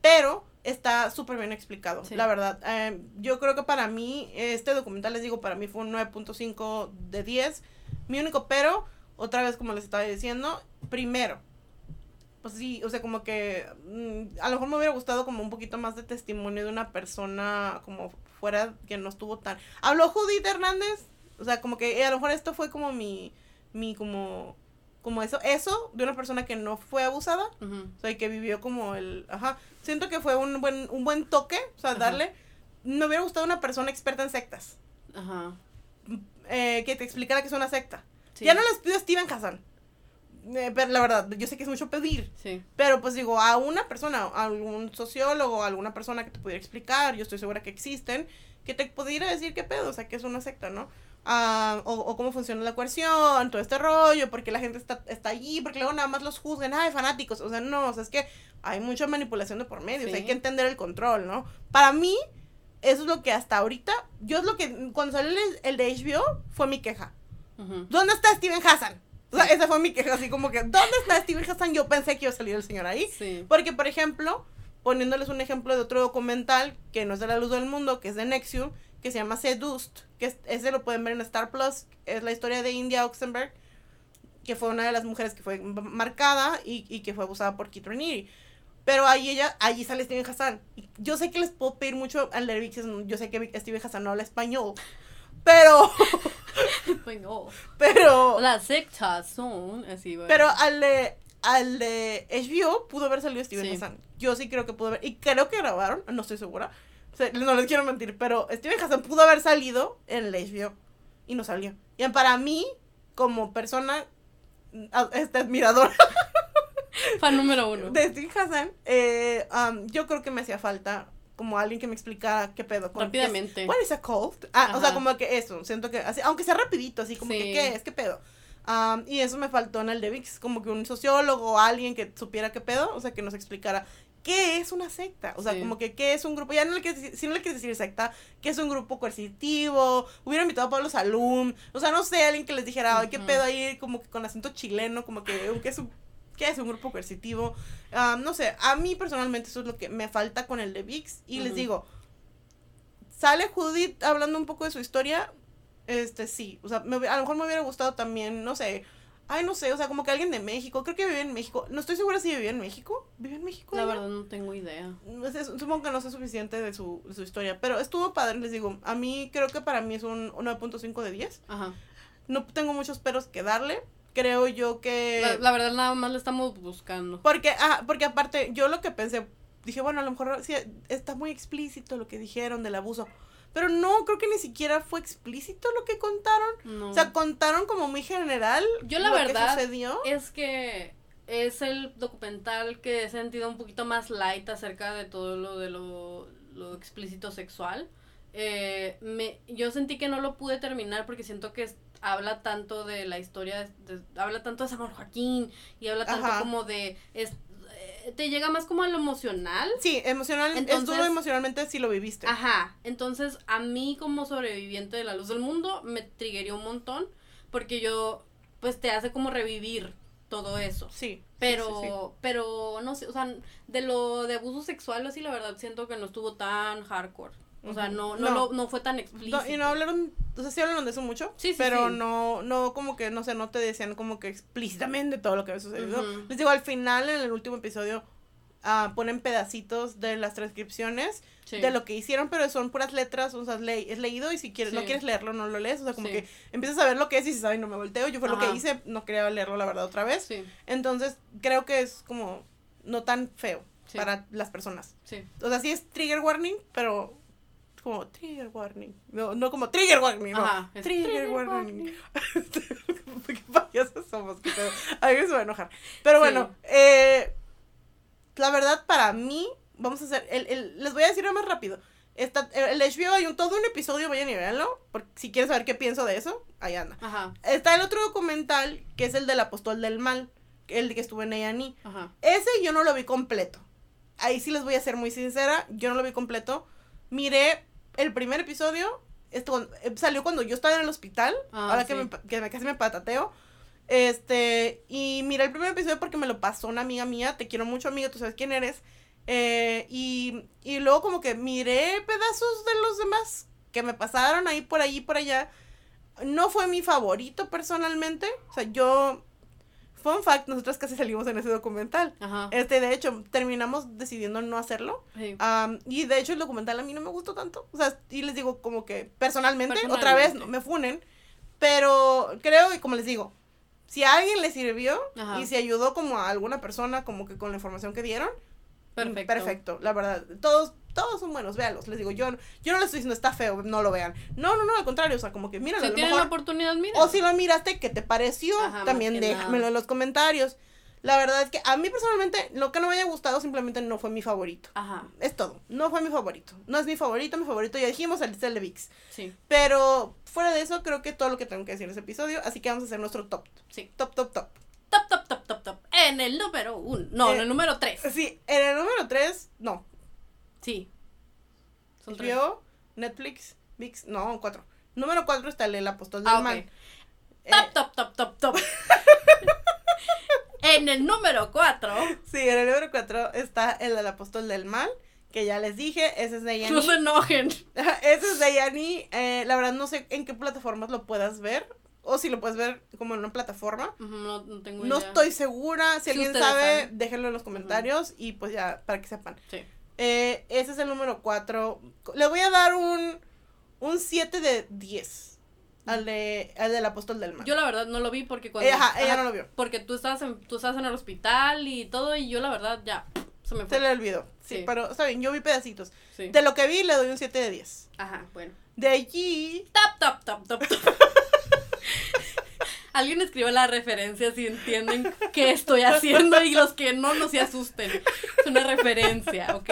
Pero está súper bien explicado, Sí. la verdad. Eh, yo creo que para mí, este documental, les digo, para mí fue un 9.5 de 10. Mi único pero, otra vez como les estaba diciendo, primero, pues sí, o sea, como que mm, a lo mejor me hubiera gustado como un poquito más de testimonio de una persona como fuera que no estuvo tan... ¿Habló Judith Hernández? O sea, como que eh, a lo mejor esto fue como mi, mi como, como eso, eso de una persona que no fue abusada, o sea, y que vivió como el, ajá, siento que fue un buen, un buen toque, o sea, darle, me hubiera gustado una persona experta en sectas, Ajá. eh, que te explicara que es una secta. Sí. Ya no les pido a Steven Hassan, eh, pero la verdad, yo sé que es mucho pedir, Sí. pero pues digo, a una persona, a algún sociólogo, a alguna persona que te pudiera explicar, yo estoy segura que existen, que te pudiera decir qué pedo, o sea, que es una secta, ¿no? Ah, o, o cómo funciona la coerción, todo este rollo, porque la gente está, está allí, porque luego nada más los juzgan, ay, fanáticos, o sea, no, o sea, es que hay mucha manipulación de por medio, o sea, Sí. hay que entender el control, ¿no? Para mí, eso es lo que hasta ahorita, yo es lo que, cuando salió el, el de HBO, fue mi queja. Ujú. ¿Dónde está Steven Hassan? O sea, esa fue mi queja, así como que, ¿dónde está Steven Hassan? Yo pensé que iba a salir el señor ahí. Sí. Porque, por ejemplo, poniéndoles un ejemplo de otro documental que no es de la luz del mundo, que es de Nexium, que se llama Seduced, que es- ese lo pueden ver en Star Plus, es la historia de India Oxenberg, que fue una de las mujeres que fue marcada y, y que fue abusada por Kit Raniere. Pero ahí ella, allí sale Steven Hassan. Yo sé que les puedo pedir mucho al de VIX, yo sé que Steven Hassan no habla español, pero, Bueno, pero, las sectas son así, bueno. Pero al de, al de HBO pudo haber salido Steven Sí. Hassan. Yo sí creo que pudo haber. Y creo que grabaron, no estoy segura. No les quiero mentir, pero Steven Hassan pudo haber salido en el HBO. Y no salió. Y para mí, como persona este, admiradora Fan número uno. de Steven Hassan, eh, um, yo creo que me hacía falta como alguien que me explicara qué pedo. con- Rápidamente. qué es- What is a cult? Ah, o sea, como que eso, siento que, así, aunque sea rapidito, así como Sí. que, ¿qué es? ¿Qué pedo? Um, y eso me faltó en el de VIX, como que un sociólogo alguien que supiera qué pedo, o sea, que nos explicara qué es una secta, o sea, Sí. como que qué es un grupo, ya no le quieres decir, si no le quieres decir secta, qué es un grupo coercitivo, hubiera invitado a Pablo Salum, o sea, no sé, alguien que les dijera, ay, qué pedo ahí, como que con acento chileno, como que, ¿qué es un, qué es un grupo coercitivo? Um, no sé, a mí personalmente eso es lo que me falta con el de VIX, y les digo, sale Judith hablando un poco de su historia, este sí, o sea, me a lo mejor me hubiera gustado también, no sé, ay, no sé, o sea, como que alguien de México, creo que vive en México, no estoy segura si vivía en México, ¿vive en México? La ella? verdad no tengo idea. Supongo que no sé suficiente de su, de su historia, pero estuvo padre, les digo, a mí creo que para mí es un 9.5 de 10, Ajá. no tengo muchos peros que darle, creo yo que... La, la verdad nada más le estamos buscando. Porque, ah, porque aparte, yo lo que pensé, dije, bueno, a lo mejor sí, está muy explícito lo que dijeron del abuso. Pero no, creo que ni siquiera fue explícito lo que contaron. No. O sea, contaron como muy general. Yo la lo verdad que sucedió. es que es el documental que he sentido un poquito más light acerca de todo lo de lo, lo explícito sexual. Eh, me, yo sentí que no lo pude terminar porque siento que es- habla tanto de la historia, de- habla tanto de San Joaquín y habla tanto Ajá. como de... es- te llega más como a lo emocional. Sí, emocional, Entonces- estuvo emocionalmente si lo viviste. Ajá, entonces a mí como sobreviviente de la luz del mundo me triggerió un montón porque yo, pues te hace como revivir todo eso. Sí. Pero, sí, sí, sí. pero no sé, o sea, de lo de abuso sexual así la verdad siento que no estuvo tan hardcore. O sea, no, no, No. lo- no fue tan explícito. No, y no hablaron, o sea, sí hablaron de eso mucho, Sí, sí, pero sí. no, no como que, no sé, no te decían como que explícitamente todo lo que había sucedido. Les digo, al final, en el último episodio, ah, ponen pedacitos de las transcripciones de lo que hicieron, pero son puras letras, o sea, es, le- es leído y si quieres, no quieres leerlo, no lo lees, o sea, como que empiezas a ver lo que es y dices, ay, no me volteo, yo fue lo que hice, no quería leerlo la verdad otra vez, Sí, entonces creo que es como no tan feo para las personas. sí. O sea, sí es trigger warning, pero como trigger warning, no, no como trigger warning, no, Ajá, trigger, trigger warning. Qué payasos somos, pedo. Alguien se va a enojar. Pero Sí. bueno, eh, la verdad para mí, vamos a hacer, el, el- les voy a decir más rápido. Está, el HBO hay un, todo un episodio, vayan y véanlo, porque si quieren saber qué pienso de eso, ahí anda. Ajá, Está el otro documental, que es el del apóstol del mal, el que estuvo en A&E. ajá. Ese yo no lo vi completo. Ahí sí les voy a ser muy sincera, yo no lo vi completo. Miré el primer episodio, esto eh, salió cuando yo estaba en el hospital, Ah, ahora que, me, que me casi me patateo. Este, y miré el primer episodio porque me lo pasó una amiga mía, te quiero mucho amiga, tú sabes quién eres. Eh, y, y luego como que miré pedazos de los demás que me pasaron ahí por allí por allá. No fue mi favorito personalmente. O sea, yo... Fun fact, nosotros casi salimos en ese documental. Ajá. Este, de hecho, terminamos decidiendo no hacerlo. sí. Am, y de hecho, el documental a mí no me gustó tanto. O sea, y les digo, como que personalmente, otra vez Personalmente. me funen. Pero creo, y como les digo, si a alguien le sirvió Ajá. y si ayudó como a alguna persona, como que con la información que dieron, Perfecto. perfecto, la verdad. Todos, todos son buenos, véanlos. Les digo, yo, yo no les estoy diciendo está feo, no lo vean. No, no, no, al contrario, o sea, como que míralo, a lo tienen la mejor- oportunidad, mira. o si lo miraste, ¿qué te pareció? Ajá, También déjamelo nada. en los comentarios. La verdad es que a mí personalmente lo que no me haya gustado simplemente no fue mi favorito. Ajá, Es todo. No fue mi favorito. No es mi favorito, mi favorito ya dijimos el de VIX. sí, Pero fuera de eso creo que todo lo que tengo que decir en ese episodio, así que vamos a hacer nuestro top. sí. Top, top, top. Top, top, top, top, top. En el número uno. No, en Eh, el número tres. Sí, en el número 3, no. Sí. Son tres. HBO, Netflix, VIX, no, 4. Número 4 está el, el apóstol del Ah, mal. Eh, Top, top, top, top, top. en el número cuatro. sí, en el número 4 está el del apóstol del mal, que ya les dije, ese es de Yanni. No se enojen. Ese es de Yanni. eh, la verdad no sé en qué plataformas lo puedas ver. O si lo puedes ver como en una plataforma. No, no tengo No idea. estoy segura. Si Si alguien sabe, saben. déjenlo en los comentarios. Y pues ya, para que sepan. Sí. Eh, ese es el número 4. Le voy a dar un, un 7 de 10 al, de, al del apóstol del mal. Yo la verdad no lo vi porque cuando. Ajá, ella ajá, no lo vio. Porque tú estabas, en, tú estabas en el hospital y todo, y yo la verdad ya se me fue. Se le olvidó. Sí, Sí. pero está bien, yo vi pedacitos. Sí. De lo que vi, le doy un 7 de 10. Ajá, bueno. De allí. Top, top, top, top, top. Alguien escribió la referencia si entienden qué estoy haciendo y los que no, no se asusten. Es una referencia, ¿ok?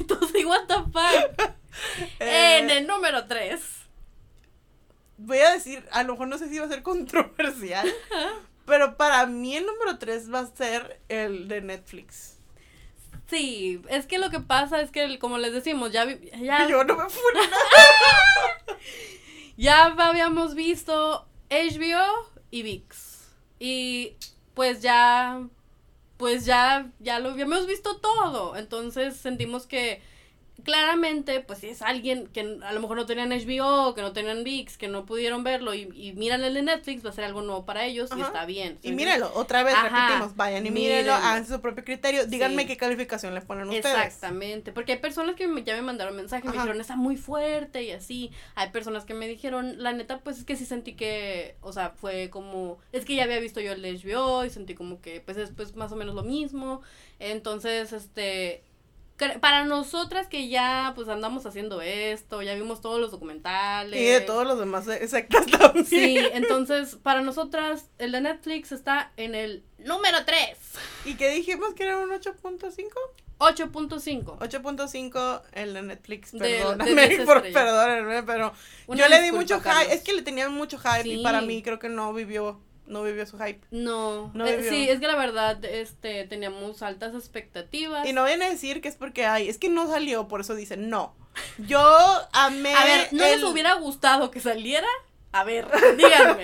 Entonces, what the fuck. eh, En el número 3. voy a decir, a lo mejor no sé si va a ser controversial, pero para mí el número 3 va a ser el de Netflix. Sí, es que lo que pasa es que, como les decimos, ya, vi- ya, Y yo no me fui ya habíamos visto HBO y VIX. Y pues ya, pues ya, ya lo habíamos visto todo. Entonces sentimos que claramente, pues si es alguien que a lo mejor no tenían HBO, que no tenían VIX, que no pudieron verlo y, y miran el de Netflix, va a ser algo nuevo para ellos y está bien. Y mírenlo, otra vez Ajá, repetimos, vayan y mírenlo, hagan su propio criterio, díganme Sí. qué calificación le ponen ustedes. Exactamente, porque hay personas que me- ya me mandaron mensajes, me dijeron, está muy fuerte y así. Hay personas que me dijeron, la neta, pues es que sí sentí que, o sea, fue como, es que ya había visto yo el de HBO y sentí como que, pues es pues más o menos lo mismo. Entonces, este, para nosotras que ya, pues andamos haciendo esto, ya vimos todos los documentales. Y de todos los demás eh, sectas también. Sí, entonces, para nosotras, el de Netflix está en el número 3. ¿Y qué dijimos que era un 8.5? 8.5. 8.5 el de Netflix, perdóname, de por, perdónenme, pero Una yo le di mucho hype, es que le tenían mucho hype y para mí creo que no vivió, no vivió su hype. No, No eh, sí, es que la verdad, este, teníamos altas expectativas. Y no viene a decir que es porque hay, es que no salió, por eso dicen no. Yo amé A ver, ¿no el- les hubiera gustado que saliera? A ver, díganme.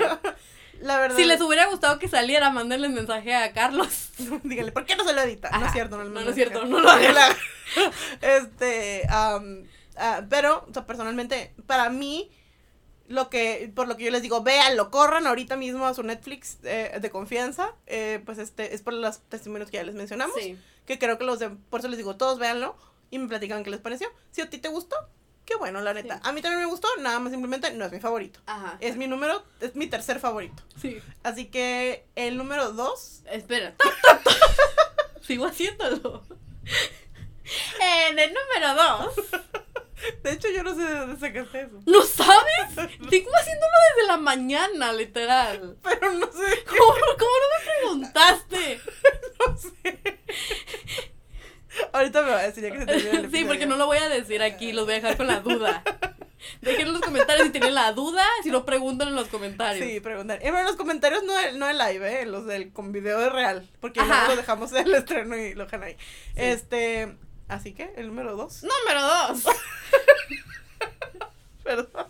la verdad. si les hubiera gustado que saliera, mándenle mensaje a Carlos. Díganle, ¿por qué no se lo edita? No es cierto, no, No, no, no es cierto, no lo hagas. este, ah, pero, o sea, personalmente, para mí, lo que, por lo que yo les digo, véanlo, corran ahorita mismo a su Netflix eh, de confianza, eh, pues este, es por los testimonios que ya les mencionamos, Sí. que creo que los de, por eso les digo, todos véanlo y me platican qué les pareció. Si a ti te gustó, qué bueno, la neta. Sí. A mí también me gustó, nada más simplemente no es mi favorito. Ajá. Es mi número, es mi tercer favorito. Sí. Así que el número dos Espera. Top, top, top. Sigo haciéndolo. En el número 2. De hecho, yo no sé de dónde sacaste eso. ¿No sabes? Sigo haciéndolo desde la mañana, literal. Pero no sé. ¿Cómo, cómo no me preguntaste? No sé. Ahorita me va a decir ya que se termine el Sí, porque no lo voy a decir aquí, los voy a dejar con la duda. Dejen en los comentarios si tienen la duda, si no preguntan en los comentarios. Sí, preguntar. Y bueno, los comentarios no, no en live, ¿eh? Los del con video de real. Porque luego lo dejamos en el estreno y lo dejan ahí. Este. Así que, el número dos. Número dos. Perdón.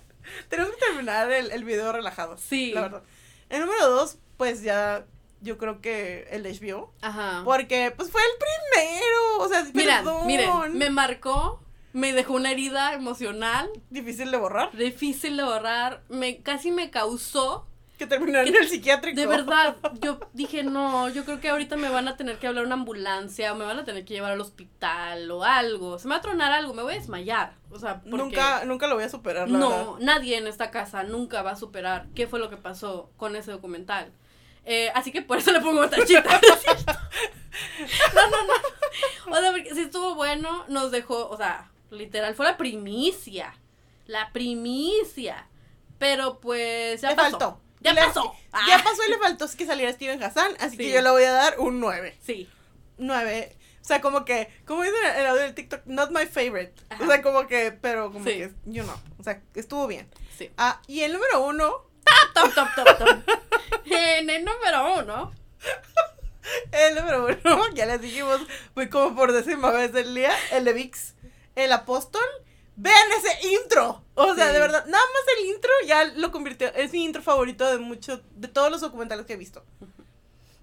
Tenemos que terminar el, el video relajado. Sí. La verdad. El número dos, pues ya. Yo creo que el HBO. Ajá. Porque, pues fue el primero. O sea, Miren, perdón. miren, me marcó, me dejó una herida emocional, Difícil de borrar. difícil de borrar, me casi me causó. Que terminó en el psiquiátrico. De verdad, yo dije, no, yo creo que ahorita me van a tener que hablar una ambulancia o me van a tener que llevar al hospital o algo. Se me va a tronar algo, me voy a desmayar. O sea, porque Nunca, nunca lo voy a superar, la verdad. no, nadie en esta casa nunca va a superar qué fue lo que pasó con ese documental. Eh, así que por eso le pongo tachita. ¿no? No, no, no. O sea, porque sí estuvo bueno, nos dejó, o sea, literal, fue la primicia. La primicia. Pero pues ya pasó. faltó. Ya Le- pasó. Ya Ah, pasó y le faltó que saliera Steven Hassan, así que yo le voy a dar un 9. Sí. 9. O sea, como que, como dice el audio del TikTok, not my favorite. Ajá. O sea, como que, pero como Sí. que, yo no. O sea, estuvo bien. Sí. Ah, y el número uno, Top, top, top, top. En el número uno. el número uno, ya les dijimos, fue como por décima vez del día, el de VIX, el apóstol. Vean ese intro. O sea, Sí. de verdad, nada más el intro ya lo convirtió, es mi intro favorito de muchos, de todos los documentales que he visto.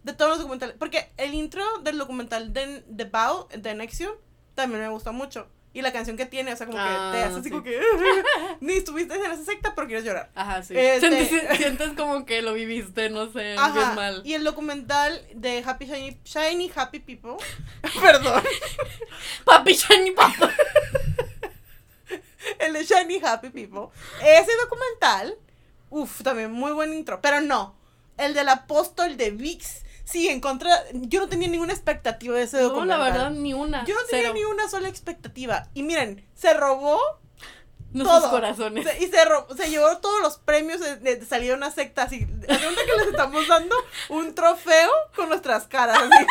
De todos los documentales. Porque el intro del documental de, de Bao, de Nexium, también me gusta mucho. Y la canción que tiene, o sea, como que te Ah, hace así sí. como que. Ni estuviste en esa secta, pero quieres llorar. Ajá, sí. Este- Sientes, sientes como que lo viviste, no sé, bien Ajá. mal. Y el documental de Happy Shiny, Shiny Happy People. Perdón. Papi Shiny Papa. el de Shiny Happy People. Ese documental, uff, también muy buen intro. Pero no, el del apóstol de VIX. Sí, en contra. Yo no tenía ninguna expectativa de ese No, la documental. verdad, ni una. Yo no tenía Cero. ni una sola expectativa. Y miren, se robó Nuestros todo. corazones. Se- y se, se llevó todos los premios de, de, salir de una secta. Así, que les estamos dando un trofeo con nuestras caras. así.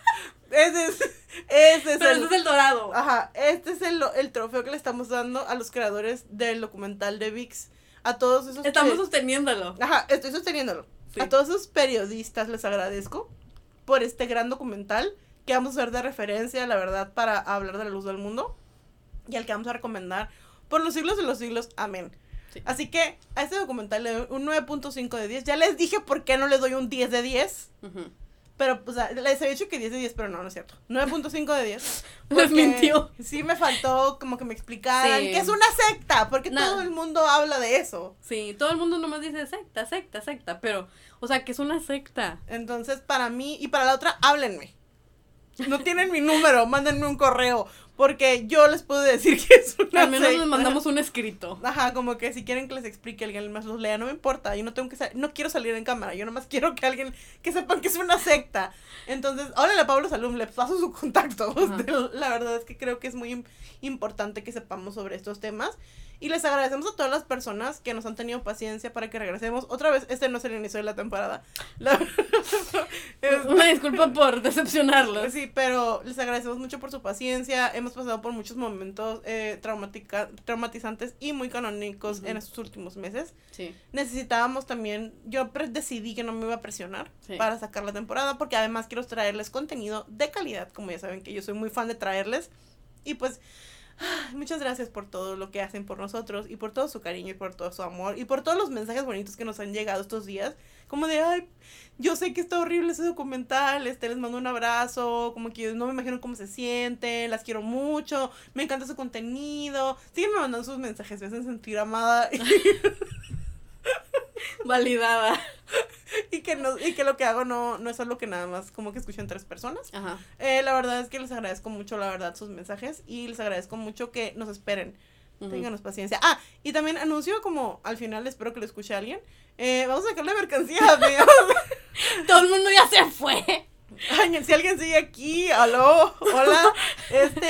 Ese es, ese es Pero el, ese es el dorado. Ajá, este es el, el trofeo que le estamos dando a los creadores del documental de VIX. A todos esos. Estamos sosteniéndolo. Ajá, estoy sosteniéndolo. Sí. A todos esos periodistas les agradezco por este gran documental que vamos a ver de referencia, la verdad, para hablar de la luz del mundo y al que vamos a recomendar por los siglos de los siglos. Amén. Sí. Así que a este documental le doy un 9.5 de 10. Ya les dije por qué no le doy un 10 de 10. Ujú. Pero, o sea, les había dicho que 10 de 10, pero no, no es cierto. 9.5 de 10. Les porque mintió. Sí me faltó como que me explicaran Sí. que es una secta, porque No. todo el mundo habla de eso. Sí, todo el mundo nomás dice secta, secta, secta, pero, o sea, que es una secta. Entonces, para mí y para la otra, háblenme. No tienen mi número, mándenme un correo, porque yo les puedo decir que es una Al menos les mandamos un escrito. Ajá, como que si quieren que les explique alguien más los lea, no me importa, yo no tengo que no quiero salir en cámara, yo nomás quiero que alguien, que sepan que es una secta. Entonces, háblale a Pablo Salum, le paso su contacto. Ajá. La verdad es que creo que es muy im- importante que sepamos sobre estos temas. Y les agradecemos a todas las personas que nos han tenido paciencia para que regresemos. Otra vez, este no es el inicio de la temporada. La- es- Una disculpa por decepcionarlos. Sí, pero les agradecemos mucho por su paciencia. Hemos pasado por muchos momentos eh, traumática- traumatizantes y muy canónicos en Ujú. estos últimos meses. Sí. Necesitábamos también, yo decidí que no me iba a presionar Sí. para sacar la temporada porque además quiero traerles contenido de calidad, como ya saben que yo soy muy fan de traerles. Y pues muchas gracias por todo lo que hacen por nosotros y por todo su cariño y por todo su amor y por todos los mensajes bonitos que nos han llegado estos días. Como de, ay, yo sé que está horrible ese documental, este, les mando un abrazo, como que no me imagino cómo se sienten, las quiero mucho, me encanta su contenido. Síguenme mandando sus mensajes, me hacen sentir amada Validada. y que no, y que lo que hago no, no es algo que nada más como que escuchen tres personas. Ajá. Eh, la verdad es que les agradezco mucho, la verdad, sus mensajes y les agradezco mucho que nos esperen. Ujú. Ténganos paciencia. Ah, y también anuncio como al final, espero que lo escuche alguien. eh, vamos a sacarle mercancía, amigos. Todo el mundo ya se fue. Ay, si alguien sigue aquí, aló, hola. Este,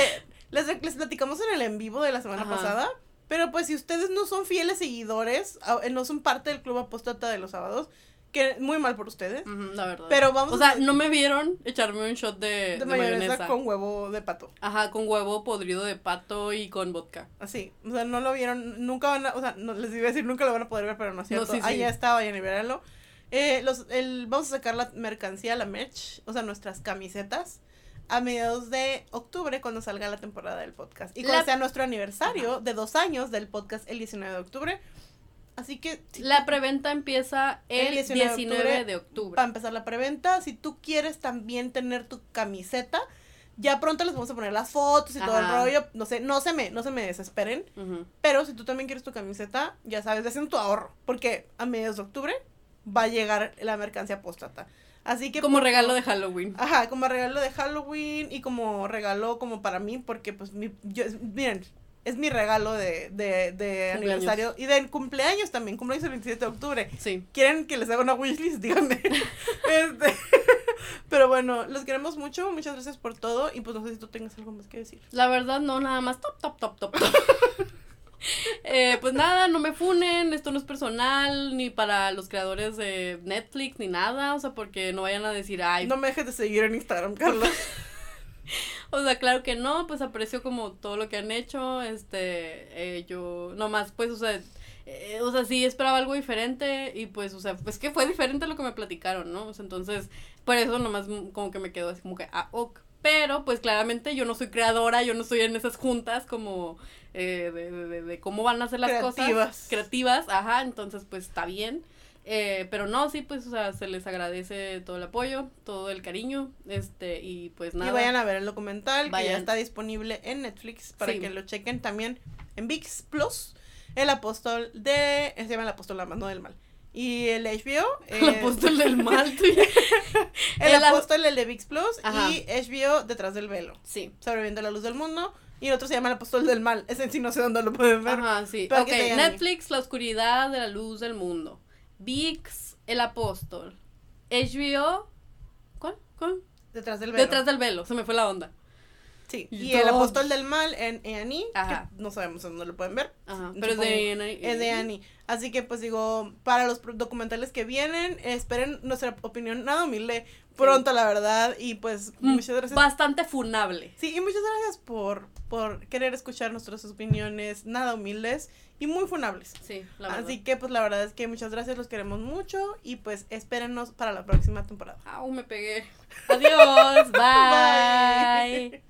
les, les platicamos en el en vivo de la semana Ajá. pasada. Pero pues si ustedes no son fieles seguidores, a- no son parte del club apóstata de los sábados, que muy mal por ustedes. La verdad. Pero vamos O sea, no me vieron echarme un shot de, de de mayonesa, mayonesa. con huevo de pato. Ajá, con huevo podrido de pato y con vodka. Así, o sea, no lo vieron, nunca van a, o sea, no, les iba a decir, nunca lo van a poder ver, pero no es No, cierto. sí, sí. Ahí ya está, vayan y véanlo. Eh, los, el, vamos a sacar la mercancía, la merch, o sea, nuestras camisetas, a mediados de octubre, cuando salga la temporada del podcast. Y cuando La- sea nuestro aniversario de dos años del podcast el 19 de octubre. Así que, si La preventa empieza el, El 19, 19 de octubre. para empezar la preventa, si tú quieres también tener tu camiseta, ya pronto les vamos a poner las fotos y todo el rollo. No sé, no se me, no se me desesperen. Pero si tú también quieres tu camiseta, ya sabes, ve haciendo tu ahorro. Porque a mediados de octubre va a llegar la mercancía postata. Así que. Como por- regalo de Halloween. Ajá, como regalo de Halloween y como regalo como para mí, porque pues mi, yo, miren, es mi regalo de, de, de aniversario y de cumpleaños también, cumpleaños el 27 de octubre. Sí. ¿Quieren que les haga una wishlist? Díganme. Este, pero bueno, los queremos mucho, muchas gracias por todo y pues no sé si tú tengas algo más que decir. La verdad, no, nada más top, top, top, top. top. Eh, pues nada, no me funen, esto no es personal, ni para los creadores de Netflix, ni nada, o sea, porque no vayan a decir, ay, No me dejes de seguir en Instagram, Carlos. o sea, claro que no, pues aprecio como todo lo que han hecho, este, eh, yo, nomás, pues, o sea, eh, o sea, sí esperaba algo diferente y pues, o sea, pues que fue diferente a lo que me platicaron, ¿no? O sea, entonces, por eso nomás como que me quedo así como que, ah, ok. Pero, pues claramente yo no soy creadora, yo no estoy en esas juntas como eh, de, de- de- de cómo van a hacer las Creativas. cosas. Creativas. ajá, entonces pues está bien. Eh, pero no, sí, pues, o sea, se les agradece todo el apoyo, todo el cariño, este, y pues nada. Y vayan a ver el documental que ya está disponible en Netflix para Sí. que lo chequen también en VIX Plus. El apóstol de. Se llama el apóstol nada más, no del mal. Y el HBO. El eh, apóstol del mal, tú. el, apóstol, el de VIX Plus. Ajá. Y HBO Detrás del velo. Sí. Sobreviviendo la luz del mundo. Y el otro se llama el apóstol del mal. Ese sí no sé dónde lo pueden ver. Ajá, sí. Ahí. Netflix, La oscuridad de la luz del mundo. VIX, El apóstol. HBO, ¿cuál? ¿Cuál? Detrás del velo. Detrás del velo, se me fue la onda. Sí. Y el apóstol del mal en. Que no sabemos dónde lo pueden ver. Ajá, pero es de... Es de Annie. Así que pues digo, para los documentales que vienen, esperen nuestra opinión nada humilde pronto, la verdad. Y pues Mm, muchas gracias. Bastante funable. Sí, y muchas gracias por, por querer escuchar nuestras opiniones nada humildes y muy funables. Sí, la verdad. Así que pues la verdad es que muchas gracias, los queremos mucho y pues espérennos para la próxima temporada. Au, me pegué. Adiós, bye. Bye.